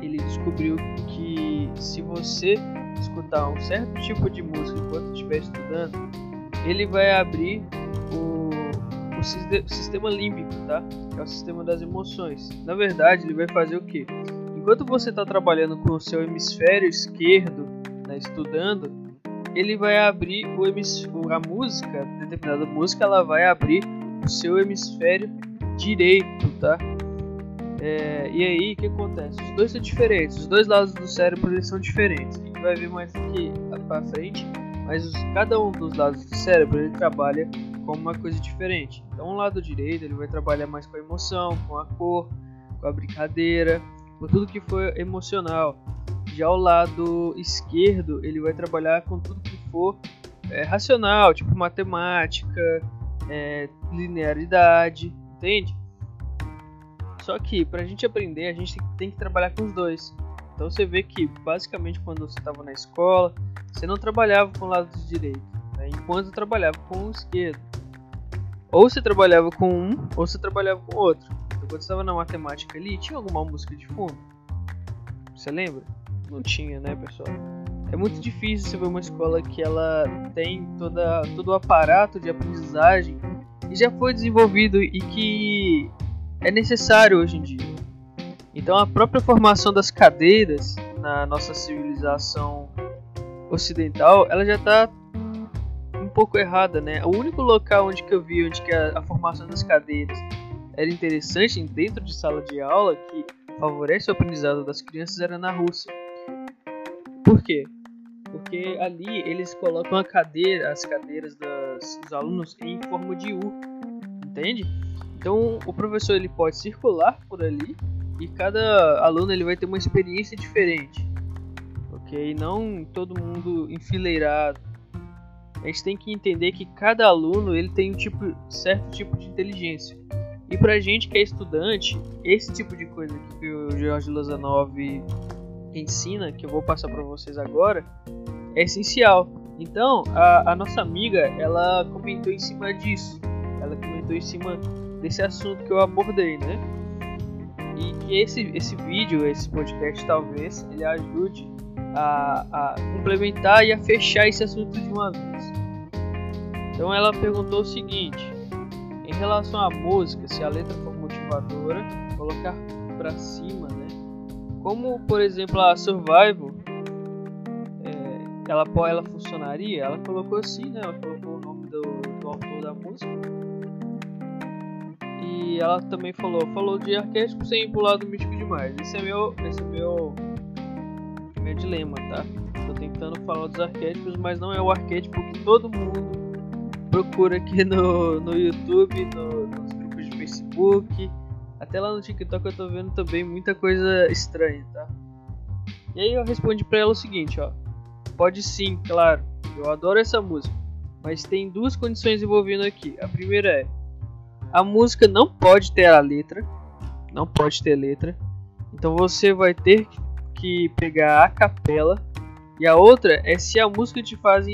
ele descobriu que se você escutar um certo tipo de música enquanto estiver estudando, ele vai abrir o, o, sistema límbico, tá? Que é o sistema das emoções. Na verdade, ele vai fazer o que? Enquanto você está trabalhando com o seu hemisfério esquerdo, né, estudando, ele vai abrir o hemisfério, a música, determinada música, ela vai abrir o seu hemisfério direito, tá? É, e aí, o que acontece? Os dois são diferentes, os dois lados do cérebro eles são diferentes. A gente vai ver mais aqui para frente, mas os, cada um dos lados do cérebro ele trabalha com uma coisa diferente. Então, o lado direito ele vai trabalhar mais com a emoção, com a cor, com a brincadeira, com tudo que for emocional. Já o lado esquerdo ele vai trabalhar com tudo que for é, racional, tipo matemática, é, linearidade, entende? Só que para a gente aprender, a gente tem que trabalhar com os dois. Então você vê que basicamente quando você estava na escola, você não trabalhava com o lado direito, né? enquanto trabalhava com o esquerdo. Ou você trabalhava com um, ou você trabalhava com o outro. Então quando você estava na matemática ali, tinha alguma música de fundo? Você lembra? Não tinha, né, pessoal? É muito difícil você ver uma escola que ela tem toda, todo o aparato de aprendizagem que já foi desenvolvido e que é necessário hoje em dia. Então a própria formação das cadeiras na nossa civilização ocidental, ela já está um pouco errada, né? O único local onde que eu vi onde que a, a formação das cadeiras era interessante dentro de sala de aula que favorece o aprendizado das crianças era na Rússia. Por quê? Porque ali eles colocam a cadeira, as cadeiras das, dos alunos em forma de U, entende? Então o professor ele pode circular por ali e cada aluno ele vai ter uma experiência diferente, ok? Não todo mundo enfileirado. A gente tem que entender que cada aluno ele tem um tipo certo tipo de inteligência. E pra gente que é estudante, esse tipo de coisa que o Jorge Lozanov ensina, que eu vou passar para vocês agora, é essencial. Então, a, a nossa amiga, ela comentou em cima disso. Ela comentou em cima desse assunto que eu abordei, né? E que esse, esse vídeo, esse podcast, talvez ele ajude a, a complementar e a fechar esse assunto de uma vez. Então ela perguntou o seguinte: em relação à música, se a letra for motivadora, colocar para cima, né? Como por exemplo a Survival, é, ela ela funcionaria? Ela colocou assim, né? Ela colocou o nome do, do autor da música e ela também falou, falou de arquétipo sem pular do místico demais. Esse é meu, esse é meu, meu dilema, tá? Tô tentando falar dos arquétipos, mas não é o arquétipo que todo mundo procura aqui no, no YouTube, no, nos grupos de Facebook, até lá no TikTok eu tô vendo também muita coisa estranha, tá? E aí eu respondi para ela o seguinte, ó. Pode sim, claro. Eu adoro essa música, mas tem duas condições envolvendo aqui. A primeira é A música não pode ter a letra, não pode ter letra. Então você vai ter que pegar a capela. E a outra é se a música te faz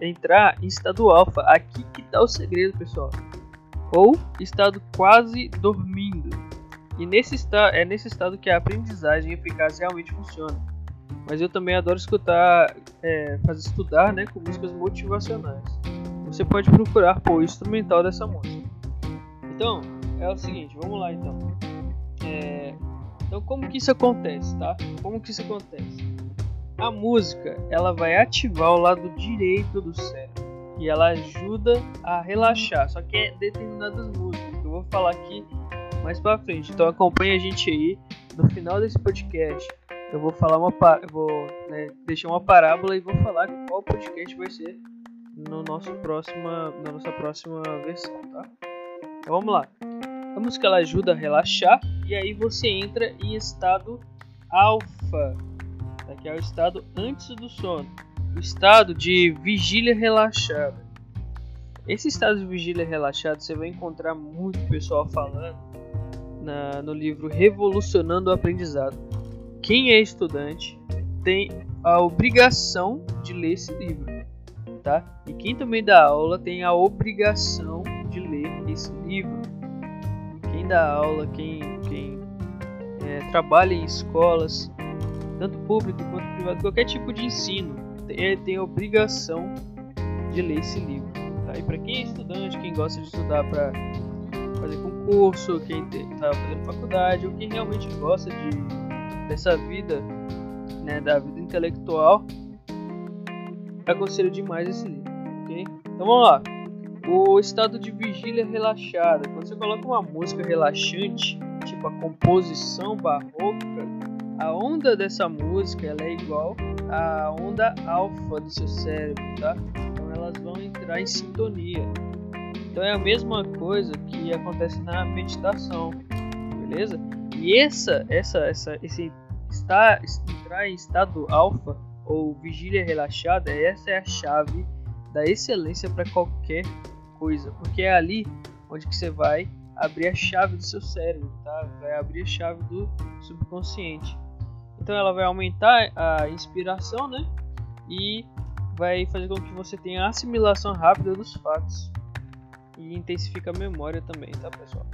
entrar em estado alfa. Aqui que tá o segredo, pessoal. Ou estado quase dormindo. E nesse estado é nesse estado que a aprendizagem eficaz realmente funciona. Mas eu também adoro escutar, é, fazer estudar, né, com músicas motivacionais. Você pode procurar por instrumental dessa música. Então é o seguinte, vamos lá então. É, então como que isso acontece, tá? Como que isso acontece? A música ela vai ativar o lado direito do cérebro e ela ajuda a relaxar. Só que é determinadas músicas que eu vou falar aqui mais para frente. Então acompanhe a gente aí no final desse podcast. Eu vou falar uma eu vou né, deixar uma parábola e vou falar qual podcast vai ser no nosso próxima na nossa próxima versão, tá? Então vamos lá. A música ela ajuda a relaxar e aí você entra em estado alfa, tá? que é o estado antes do sono, estado de vigília relaxada. Esse estado de vigília relaxada você vai encontrar muito pessoal falando na, no livro Revolucionando o Aprendizado. Quem é estudante tem a obrigação de ler esse livro, tá? E quem também dá aula tem a obrigação de ler esse livro quem dá aula, quem, quem é, trabalha em escolas, tanto público quanto privado, qualquer tipo de ensino, tem, tem obrigação de ler esse livro. Tá? E para quem é estudante, quem gosta de estudar para fazer concurso, quem está fazendo faculdade, ou quem realmente gosta de, dessa vida, né, da vida intelectual, aconselho demais esse livro. Okay? Então vamos lá o estado de vigília relaxada. Quando você coloca uma música relaxante, tipo a composição barroca, a onda dessa música ela é igual à onda alfa do seu cérebro, tá? Então elas vão entrar em sintonia. Então é a mesma coisa que acontece na meditação, beleza? E essa, essa, essa, esse está, entrar em estado alfa ou vigília relaxada, essa é a chave da excelência para qualquer coisa, porque é ali onde que você vai abrir a chave do seu cérebro, tá? Vai abrir a chave do subconsciente. Então ela vai aumentar a inspiração, né? E vai fazer com que você tenha assimilação rápida dos fatos e intensifica a memória também, tá, pessoal?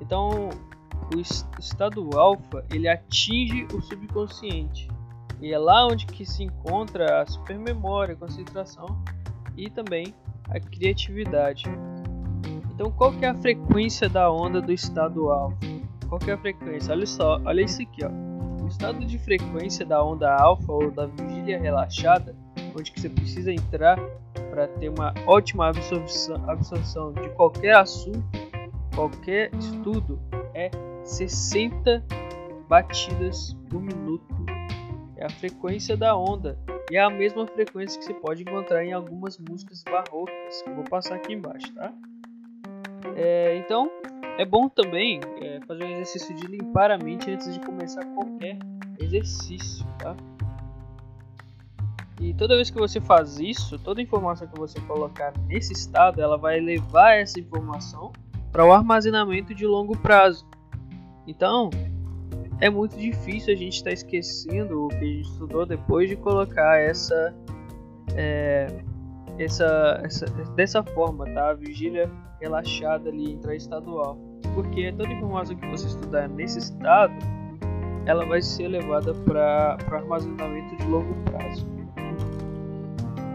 Então, o estado alfa, ele atinge o subconsciente. E é lá onde que se encontra a supermemória, a concentração e também a criatividade. Então, qual que é a frequência da onda do estado alfa? Qual que é a frequência? Olha só, olha isso aqui, ó. O estado de frequência da onda alfa ou da vigília relaxada, onde que você precisa entrar para ter uma ótima absorção, absorção de qualquer assunto, qualquer estudo, é 60 batidas por minuto. É a frequência da onda e é a mesma frequência que você pode encontrar em algumas músicas barrocas, vou passar aqui embaixo, tá? É, então, é bom também é, fazer um exercício de limpar a mente antes de começar qualquer exercício, tá? E toda vez que você faz isso, toda informação que você colocar nesse estado, ela vai levar essa informação para o armazenamento de longo prazo. Então, é muito difícil a gente estar tá esquecendo o que a gente estudou depois de colocar essa, é, essa, essa dessa forma, tá? A vigília relaxada ali intraestadual. Porque toda informação que você estudar nesse estado, ela vai ser levada para armazenamento de longo prazo.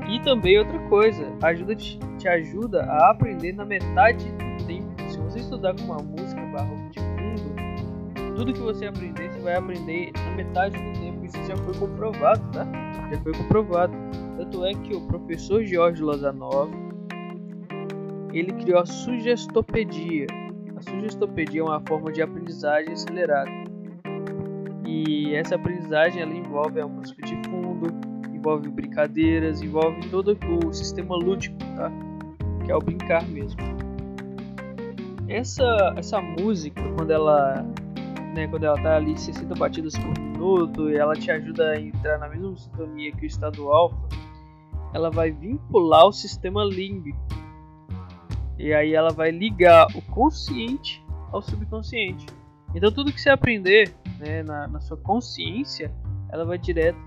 E também outra coisa, ajuda te, te ajuda a aprender na metade do tempo. Se você estudar com uma música barroca de tudo que você aprender, você vai aprender na metade do tempo. Isso já foi comprovado, tá? Já foi comprovado. Tanto é que o professor Jorge Lozanov ele criou a sugestopedia. A sugestopedia é uma forma de aprendizagem acelerada. E essa aprendizagem ela envolve a música de fundo, envolve brincadeiras, envolve todo o sistema lúdico, tá? Que é o brincar mesmo. Essa, essa música, quando ela né, quando ela tá ali 60 batidas por minuto e ela te ajuda a entrar na mesma sintonia que o estado alfa, ela vai vincular o sistema límbico. E aí ela vai ligar o consciente ao subconsciente. Então tudo que você aprender né, na, na sua consciência, ela vai direto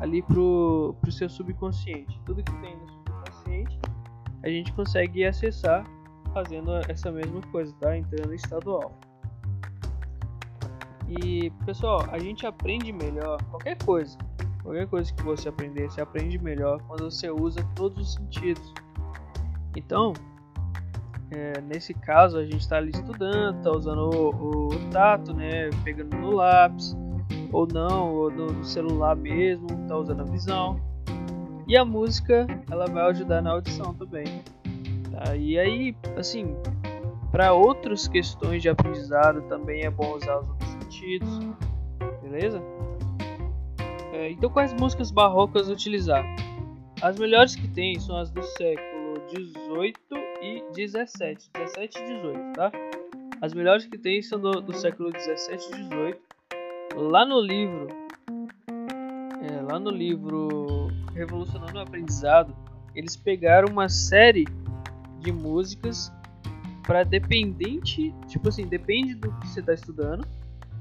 ali pro, pro seu subconsciente. Tudo que tem no subconsciente, a gente consegue acessar fazendo essa mesma coisa, tá? Entrando em estado alfa. E pessoal, a gente aprende melhor qualquer coisa. Qualquer coisa que você aprender, você aprende melhor quando você usa todos os sentidos. Então, é, nesse caso, a gente está ali estudando, está usando o, o, tato, né, pegando no lápis, ou não, ou no, no celular mesmo, está usando a visão. E a música, ela vai ajudar na audição também. Tá? E aí, assim, para outras questões de aprendizado também é bom usar os outros sentidos, beleza? É, então, quais músicas barrocas utilizar? As melhores que tem são as do século 18 e 17, 17 e 18, tá? As melhores que tem são do, do século 17 e 18. Lá no livro, é, lá no livro Revolucionando o Aprendizado, eles pegaram uma série de músicas para dependente, tipo assim, depende do que você está estudando.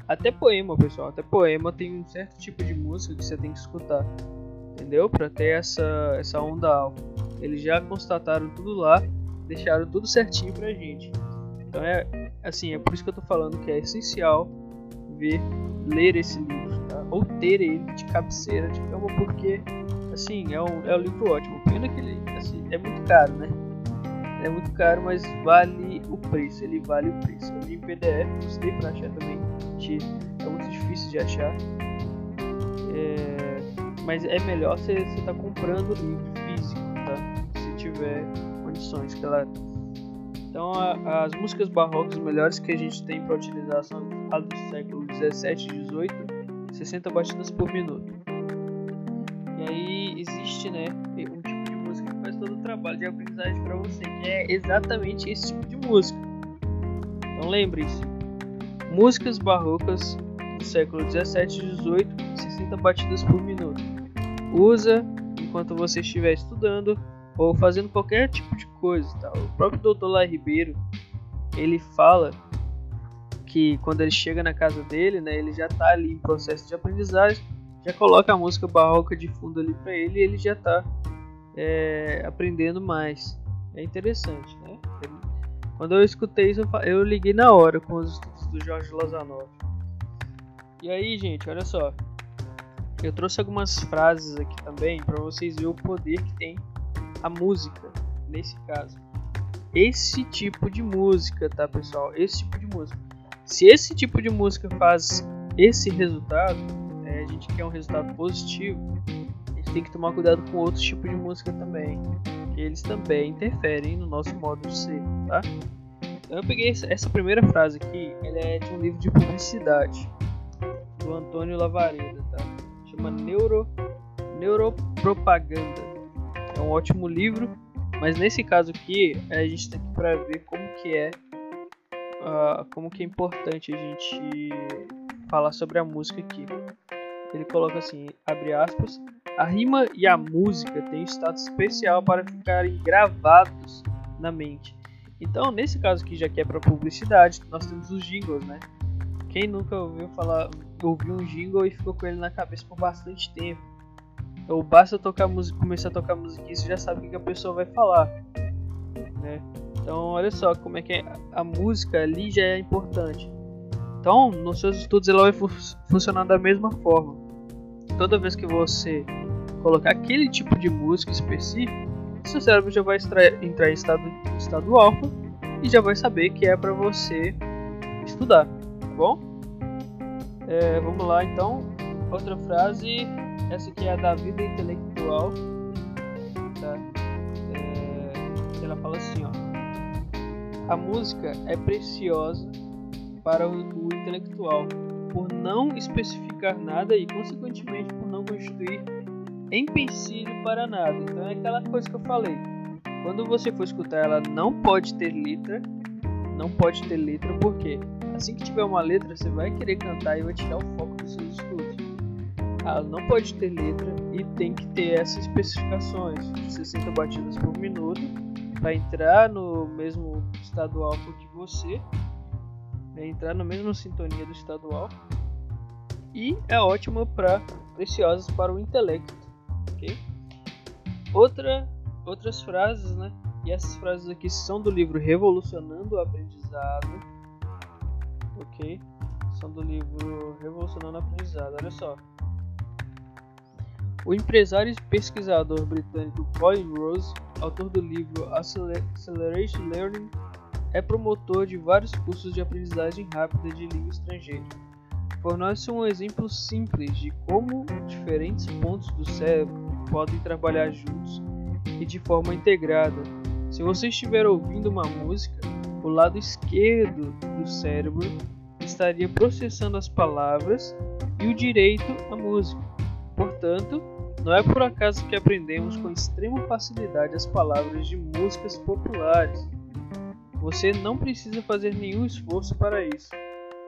Até poema, pessoal, até poema tem um certo tipo de música que você tem que escutar, entendeu? Para ter essa essa onda alta. Eles já constataram tudo lá, deixaram tudo certinho pra gente. Então é assim, é por isso que eu tô falando que é essencial ver, ler esse livro, tá? Ou ter ele de cabeceira de cama, porque assim, é um, é um livro ótimo. Pena que ele assim, é muito caro, né? é muito caro, mas vale o preço, ele vale o preço. Eu li em PDF, gostei pra achar também, é muito difícil de achar. É, mas é melhor você estar tá comprando o livro físico, tá? Se tiver Então, a, as músicas barrocas melhores que a gente tem para utilizar são as do século 17 e 18, 60 batidas por minuto. E aí existe, né, um faz todo o trabalho de aprendizagem para você, que é exatamente esse tipo de música. Então lembre-se, músicas barrocas do século 17 e 18, 60 batidas por minuto. Usa enquanto você estiver estudando ou fazendo qualquer tipo de coisa. Tá? O próprio Dr. Lá Ribeiro ele fala que quando ele chega na casa dele, né, ele já está ali em processo de aprendizagem, já coloca a música barroca de fundo ali para ele e ele já está é, aprendendo mais. É interessante, né? Quando eu escutei isso, eu liguei na hora com os estudos do Jorge Lozanov. E aí, gente, olha só. Eu trouxe algumas frases aqui também para vocês verem o poder que tem a música nesse caso. Esse tipo de música, tá, pessoal? Esse tipo de música. Se esse tipo de música faz esse resultado, é, a gente quer um resultado positivo, tem que tomar cuidado com outros tipos de música também. Eles também interferem no nosso modo de ser, tá? Então eu peguei essa primeira frase aqui, ela é de um livro de publicidade do Antônio Lavareda, tá? Chama Neuro Neuropropaganda. É um ótimo livro, mas nesse caso aqui a gente tem para ver como que é uh, como que é importante a gente falar sobre a música aqui. Ele coloca assim, abre aspas, a rima e a música têm status especial para ficarem gravados na mente. Então, nesse caso aqui, já que é para publicidade, nós temos os jingles, né? Quem nunca ouviu falar, ouviu um jingle e ficou com ele na cabeça por bastante tempo? Ou basta tocar música, começar a tocar e você já sabe o que a pessoa vai falar, né? Então, olha só como é que é, a música ali já é importante. Então, nos seus estudos ela vai fu funcionar da mesma forma. Toda vez que você colocar aquele tipo de música específico, seu cérebro já vai entrar em estado, estado alfa e já vai saber que é para você estudar, tá bom? É, vamos lá então, outra frase, essa aqui é a da vida intelectual, tá? É, ela fala assim, ó, a música é preciosa para o, o intelectual por não especificar nada e consequentemente por não constituir empecilho para nada. Então é aquela coisa que eu falei. Quando você for escutar ela, não pode ter letra. Não pode ter letra, porque assim que tiver uma letra, você vai querer cantar e vai tirar o foco dos seus estudos. Não pode ter letra e tem que ter essas especificações: 60 batidas por minuto, para entrar no mesmo estadual que você, né, entrar na mesma sintonia do estadual e é ótima para preciosas para o intelecto, ok? Outra, outras frases, né? E essas frases aqui são do livro Revolucionando o Aprendizado, ok? São do livro Revolucionando o Aprendizado. Olha só. O empresário e pesquisador britânico Colin Rose, autor do livro Acceleration Learning, é promotor de vários cursos de aprendizagem rápida de língua estrangeira. Fornece um exemplo simples de como diferentes pontos do cérebro podem trabalhar juntos e de forma integrada. Se você estiver ouvindo uma música, o lado esquerdo do cérebro estaria processando as palavras e o direito a música. Portanto, não é por acaso que aprendemos com extrema facilidade as palavras de músicas populares. Você não precisa fazer nenhum esforço para isso.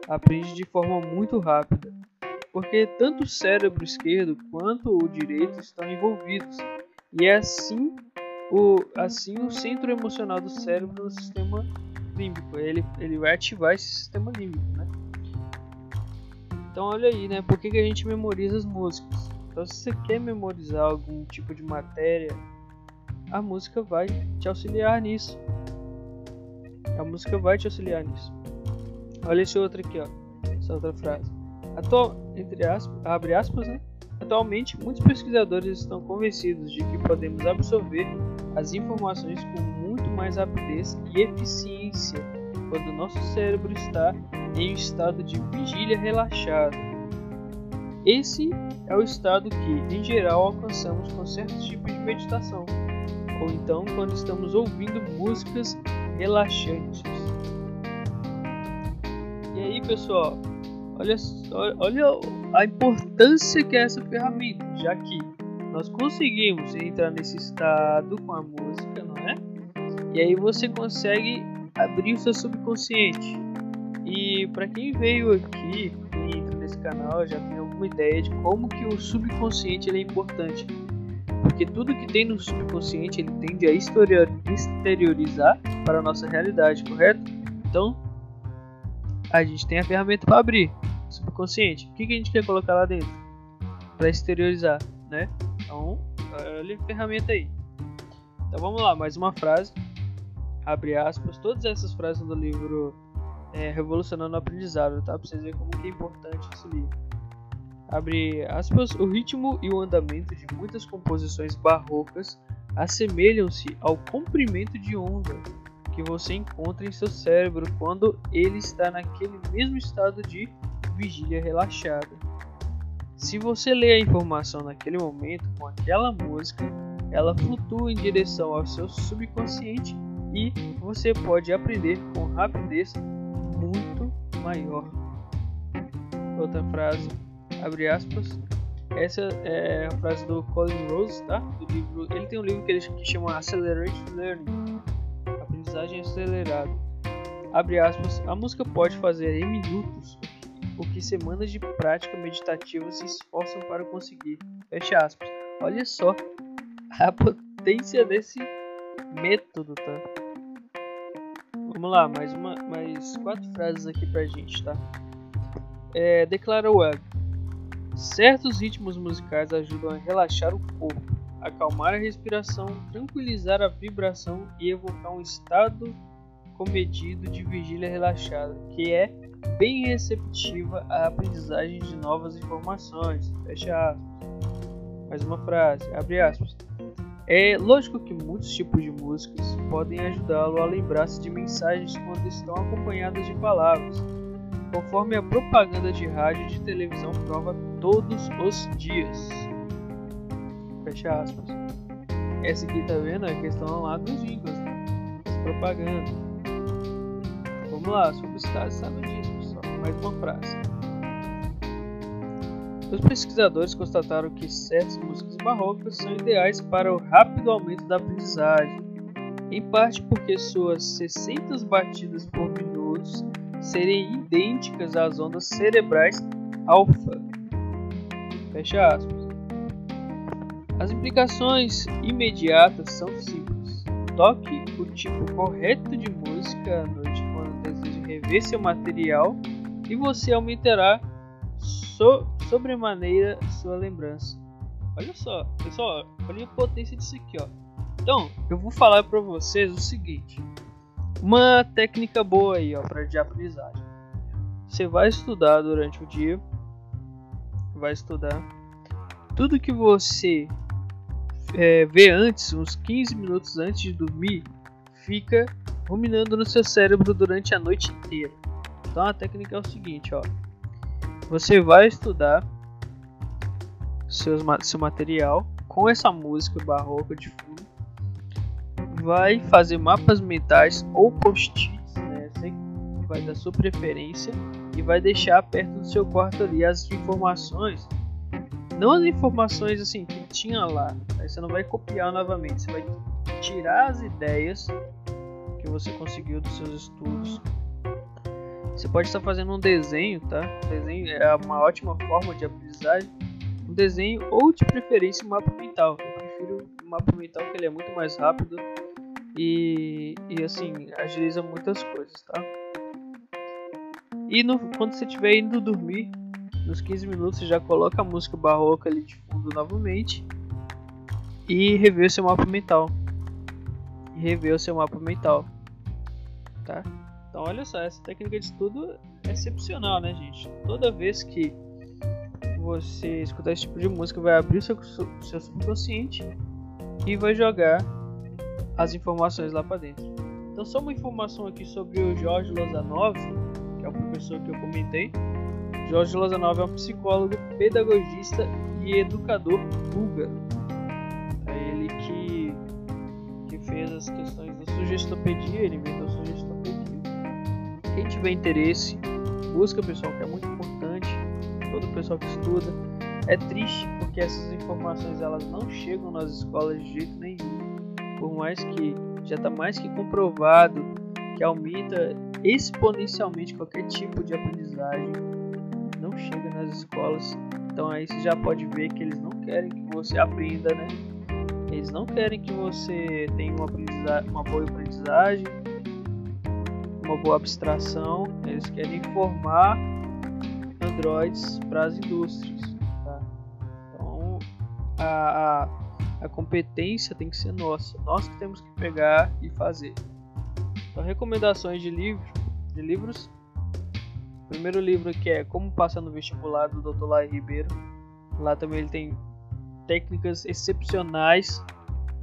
Aprende de forma muito rápida, porque tanto o cérebro esquerdo quanto o direito estão envolvidos, e é assim o, assim o centro emocional do cérebro no sistema límbico. Ele, ele vai ativar esse sistema límbico, né? Então olha aí, né? Por que, que a gente memoriza as músicas? Então, se você quer memorizar algum tipo de matéria, a música vai te auxiliar nisso. A música vai te auxiliar nisso. Olha esse outro aqui, ó. Essa outra frase. Atual, entre aspas, abre aspas, né? Atualmente, muitos pesquisadores estão convencidos de que podemos absorver as informações com muito mais rapidez e eficiência quando nosso cérebro está em um estado de vigília relaxada. Esse é o estado que, em geral, alcançamos com certos tipos de meditação, ou então quando estamos ouvindo músicas relaxantes. E aí, pessoal, olha, olha a importância que é essa ferramenta, já que nós conseguimos entrar nesse estado com a música, não é? E aí você consegue abrir o seu subconsciente. E para quem veio aqui entra nesse canal já tem alguma ideia de como que o subconsciente ele é importante. Porque tudo que tem no subconsciente ele tende a exteriorizar para a nossa realidade, correto? Então, a gente tem a ferramenta para abrir subconsciente. O que, que a gente quer colocar lá dentro? Para exteriorizar, né? Então, olha a ferramenta aí. Então vamos lá, mais uma frase. Abre aspas. Todas essas frases do livro é, Revolucionando o Aprendizado, tá? Pra vocês verem como que é importante esse livro. Abre aspas. O ritmo e o andamento de muitas composições barrocas assemelham-se ao comprimento de onda que você encontra em seu cérebro quando ele está naquele mesmo estado de vigília relaxada. Se você lê a informação naquele momento com aquela música, ela flutua em direção ao seu subconsciente e você pode aprender com rapidez muito maior. Outra frase, abre aspas. Essa é a frase do Colin Rose, tá? Do livro, ele tem um livro que ele que chama Accelerated Learning, aprendizagem acelerada. Abre aspas. A música pode fazer em minutos o que semanas de prática meditativa se esforçam para conseguir. Fecha aspas. Olha só a potência desse método, tá? Vamos lá, mais uma, mais quatro frases aqui pra gente, tá? É, declara Web. Certos ritmos musicais ajudam a relaxar o corpo, acalmar a respiração, tranquilizar a vibração e evocar um estado comedido de vigília relaxada, que é bem receptiva à aprendizagem de novas informações. Fecha aspas. Mais uma frase, abre aspas. É lógico que muitos tipos de músicas podem ajudá-lo a lembrar-se de mensagens quando estão acompanhadas de palavras, conforme a propaganda de rádio e de televisão prova todos os dias. Fecha aspas. Essa aqui tá vendo a questão lá dos jingles, né? as propagandas. Vamos lá, sobre os casos sabe disso mais uma frase. Os pesquisadores constataram que certas músicas barrocas são ideais para o rápido aumento da aprendizagem, em parte porque suas 60 batidas por minuto serem idênticas às ondas cerebrais alfa. Fecha aspas. As implicações imediatas são simples. Toque o tipo correto de música à noite quando deseja rever seu material e você aumentará so sobremaneira sua lembrança. Olha só, pessoal, olha a potência disso aqui, ó. Então, eu vou falar para vocês o seguinte: uma técnica boa aí, ó, para de aprendizagem. Você vai estudar durante o dia, vai estudar tudo que você é, vê antes, uns 15 minutos antes de dormir, fica ruminando no seu cérebro durante a noite inteira. Então a técnica é o seguinte, ó. Você vai estudar seus, seu material com essa música barroca de fundo. Vai fazer mapas mentais ou post-its, né? Vai da sua preferência e vai deixar perto do seu quarto ali as informações não as informações assim que tinha lá. Aí você não vai copiar novamente, você vai tirar as ideias que você conseguiu dos seus estudos. Você pode estar fazendo um desenho, tá? Desenho é uma ótima forma de aprendizagem. Um desenho ou de preferência um mapa mental. Eu prefiro o mapa mental que ele é muito mais rápido e, e assim agiliza muitas coisas, tá? E no, quando você estiver indo dormir, nos 15 minutos você já coloca a música barroca ali de fundo novamente e revê o seu mapa mental. E revê o seu mapa mental. Tá? Então olha só, essa técnica de estudo é excepcional, né, gente? Toda vez que você escutar esse tipo de música, vai abrir o seu, seu subconsciente e vai jogar as informações lá para dentro. Então, só uma informação aqui sobre o Jorge Lozanov, que é o professor que eu comentei. Jorge Lozanov é um psicólogo, pedagogista e educador búlgaro. É ele que, que fez as questões da sugestopedia, ele inventou a sugestopedia. Quem tiver interesse, busca pessoal que é muito importante, todo pessoal que estuda. É triste porque essas informações elas não chegam nas escolas de jeito nenhum. Por mais que já está mais que comprovado que aumenta exponencialmente qualquer tipo de aprendizagem não chega nas escolas. Então aí você já pode ver que eles não querem que você aprenda, né? Eles não querem que você tenha uma, uma boa aprendizagem, uma boa abstração. Eles querem formar androids para as indústrias. Tá? Então a, a, a competência tem que ser nossa. Nós que temos que pegar e fazer. Então recomendações de livro, de livros primeiro livro que é Como Passar no Vestibular do Dr. Lai Ribeiro. Lá também ele tem técnicas excepcionais.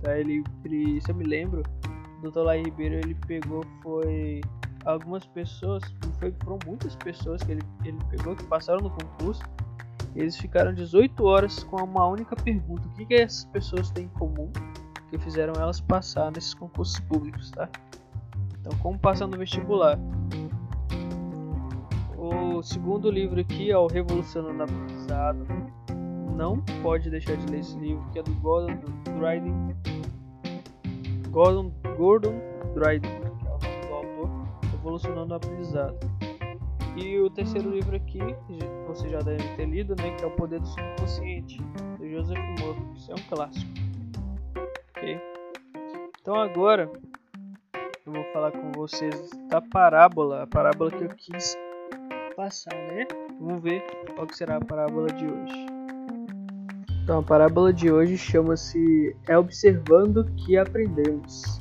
Tá? Ele, ele, se eu me lembro, o Dr. Lai Ribeiro ele pegou foi algumas pessoas, foram muitas pessoas que ele, ele pegou que passaram no concurso. Eles ficaram 18 horas com uma única pergunta: o que, que essas pessoas têm em comum que fizeram elas passar nesses concursos públicos, tá? Então, como passar no vestibular? O segundo livro aqui é o Revolucionando Aprendizado. Não pode deixar de ler esse livro, que é do Gordon Dryden. Gordon, Gordon Dryden, que é o nome do autor, Revolucionando o Aprendizado. E o terceiro livro aqui, você já deve ter lido, né, que é O Poder do Subconsciente, do Joseph Murphy. Isso é um clássico. Ok? Então agora eu vou falar com vocês da parábola, a parábola que eu quis passar, né? Vamos ver qual será a parábola de hoje. Então, a parábola de hoje chama-se É observando que aprendemos.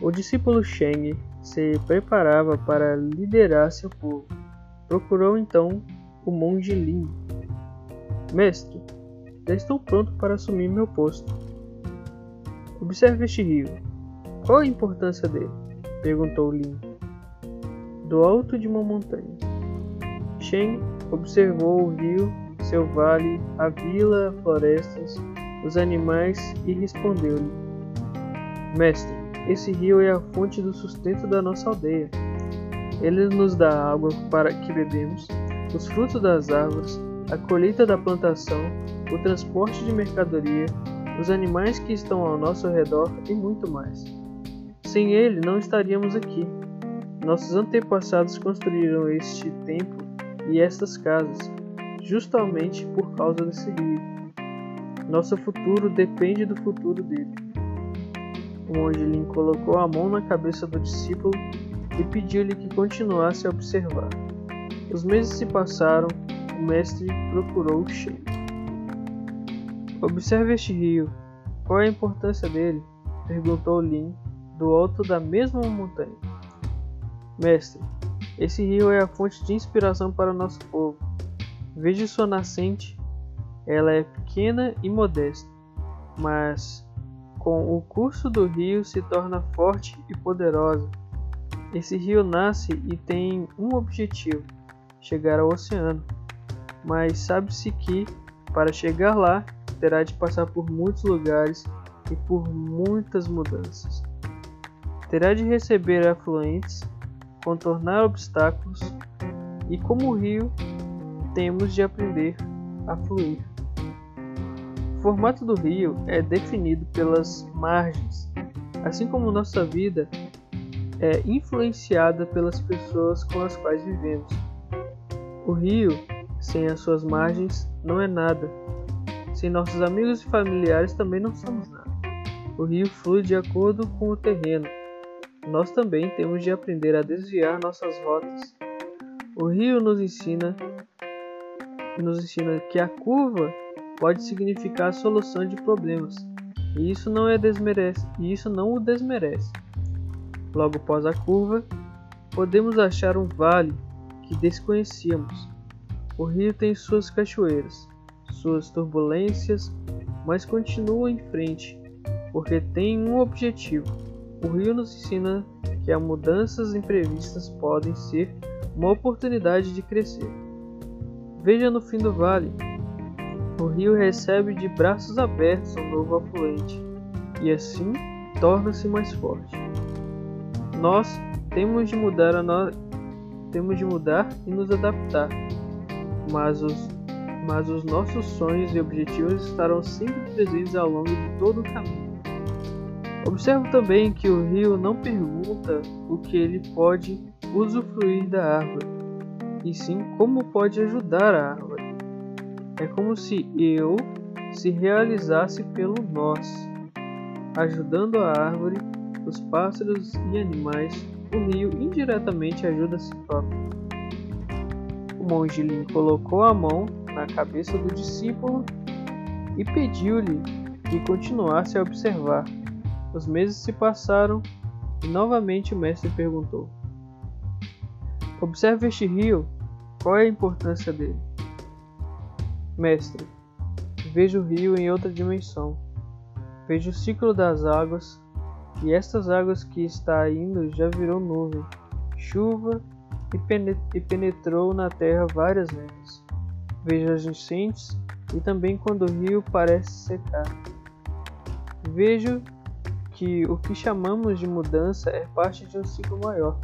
O discípulo Sheng se preparava para liderar seu povo. Procurou então o monge Lin. Mestre, já estou pronto para assumir meu posto. Observe este rio. Qual a importância dele? perguntou Lin do alto de uma montanha. Shen observou o rio, seu vale, a vila, florestas, os animais e respondeu-lhe: Mestre, esse rio é a fonte do sustento da nossa aldeia. Ele nos dá água para que bebemos, os frutos das árvores, a colheita da plantação, o transporte de mercadoria, os animais que estão ao nosso redor e muito mais. Sem ele, não estaríamos aqui. Nossos antepassados construíram este templo e estas casas justamente por causa desse rio. Nosso futuro depende do futuro dele. O monge Lin colocou a mão na cabeça do discípulo e pediu-lhe que continuasse a observar. Os meses se passaram, o mestre procurou o cheio. Observe este rio. Qual é a importância dele? perguntou Lin, do alto da mesma montanha. Mestre, esse rio é a fonte de inspiração para o nosso povo. Veja sua nascente. Ela é pequena e modesta, mas com o curso do rio se torna forte e poderosa. Esse rio nasce e tem um objetivo: chegar ao oceano. Mas sabe-se que, para chegar lá, terá de passar por muitos lugares e por muitas mudanças. Terá de receber afluentes, contornar obstáculos e, como o rio, temos de aprender a fluir. Formato do rio é definido pelas margens, assim como nossa vida é influenciada pelas pessoas com as quais vivemos. O rio, sem as suas margens, não é nada. Sem nossos amigos e familiares também não somos nada. O rio flui de acordo com o terreno. Nós também temos de aprender a desviar nossas rotas. O rio nos ensina nos ensina que a curva pode significar a solução de problemas, e isso não é desmerece, e isso não o desmerece. Logo após a curva, podemos achar um vale que desconhecíamos. O rio tem suas cachoeiras, suas turbulências, mas continua em frente, porque tem um objetivo. O rio nos ensina que as mudanças imprevistas podem ser uma oportunidade de crescer. Veja no fim do vale. O rio recebe de braços abertos um novo afluente e assim torna-se mais forte. Nós temos de mudar no... temos de mudar e nos adaptar, mas os mas os nossos sonhos e objetivos estarão sempre presentes ao longo de todo o caminho. Observo também que o rio não pergunta o que ele pode usufruir da árvore, e sim como pode ajudar a árvore. É como se eu se realizasse pelo nós, ajudando a árvore, os pássaros e animais. O rio indiretamente ajuda a si próprio. O monge Lin colocou a mão na cabeça do discípulo e pediu-lhe que continuasse a observar. Os meses se passaram e novamente o mestre perguntou: Observe este rio qual é a importância dele? Mestre, vejo o rio em outra dimensão. Vejo o ciclo das águas, e estas águas que está indo já virou nuvem, chuva e penetrou na terra várias vezes. Vejo as enchentes e também quando o rio parece secar. Vejo que o que chamamos de mudança é parte de um ciclo maior,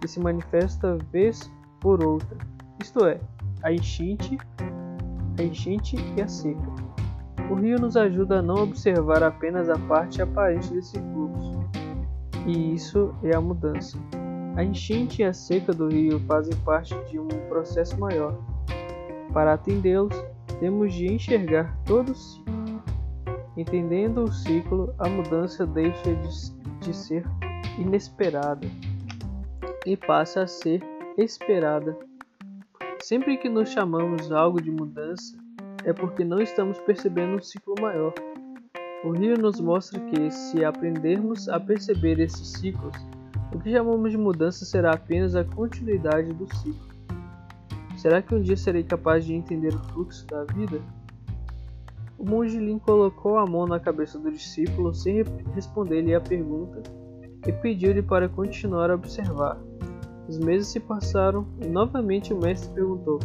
que se manifesta vez por outra isto é, a enchente, a enchente e a seca. O rio nos ajuda a não observar apenas a parte aparente desse fluxo, e isso é a mudança. A enchente e a seca do rio fazem parte de um processo maior. Para atendê-los, temos de enxergar todo o ciclo. Entendendo o ciclo, a mudança deixa de, de ser inesperada e passa a ser esperada Sempre que nos chamamos algo de mudança, é porque não estamos percebendo um ciclo maior. O rio nos mostra que, se aprendermos a perceber esses ciclos, o que chamamos de mudança será apenas a continuidade do ciclo. Será que um dia serei capaz de entender o fluxo da vida? O monge Lin colocou a mão na cabeça do discípulo sem responder-lhe a pergunta e pediu-lhe para continuar a observar. Os meses se passaram e novamente o mestre perguntou: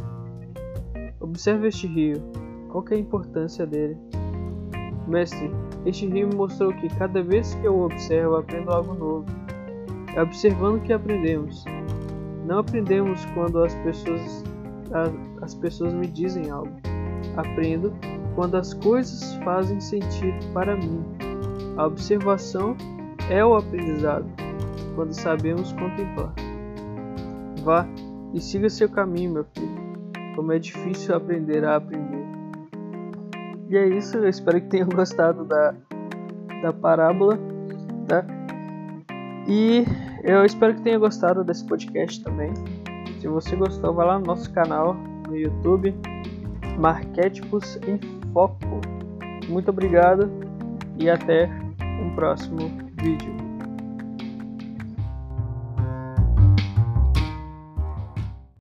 Observe este rio, qual é a importância dele? Mestre, este rio me mostrou que cada vez que eu observo, aprendo algo novo. É observando que aprendemos. Não aprendemos quando as pessoas, as pessoas me dizem algo. Aprendo quando as coisas fazem sentido para mim. A observação é o aprendizado, quando sabemos contemplar. Vá e siga seu caminho, meu filho. Como é difícil aprender a aprender. E é isso, eu espero que tenham gostado da, da parábola. Tá? E eu espero que tenha gostado desse podcast também. Se você gostou, vai lá no nosso canal no YouTube, Marquétipos em Foco. Muito obrigado e até um próximo vídeo.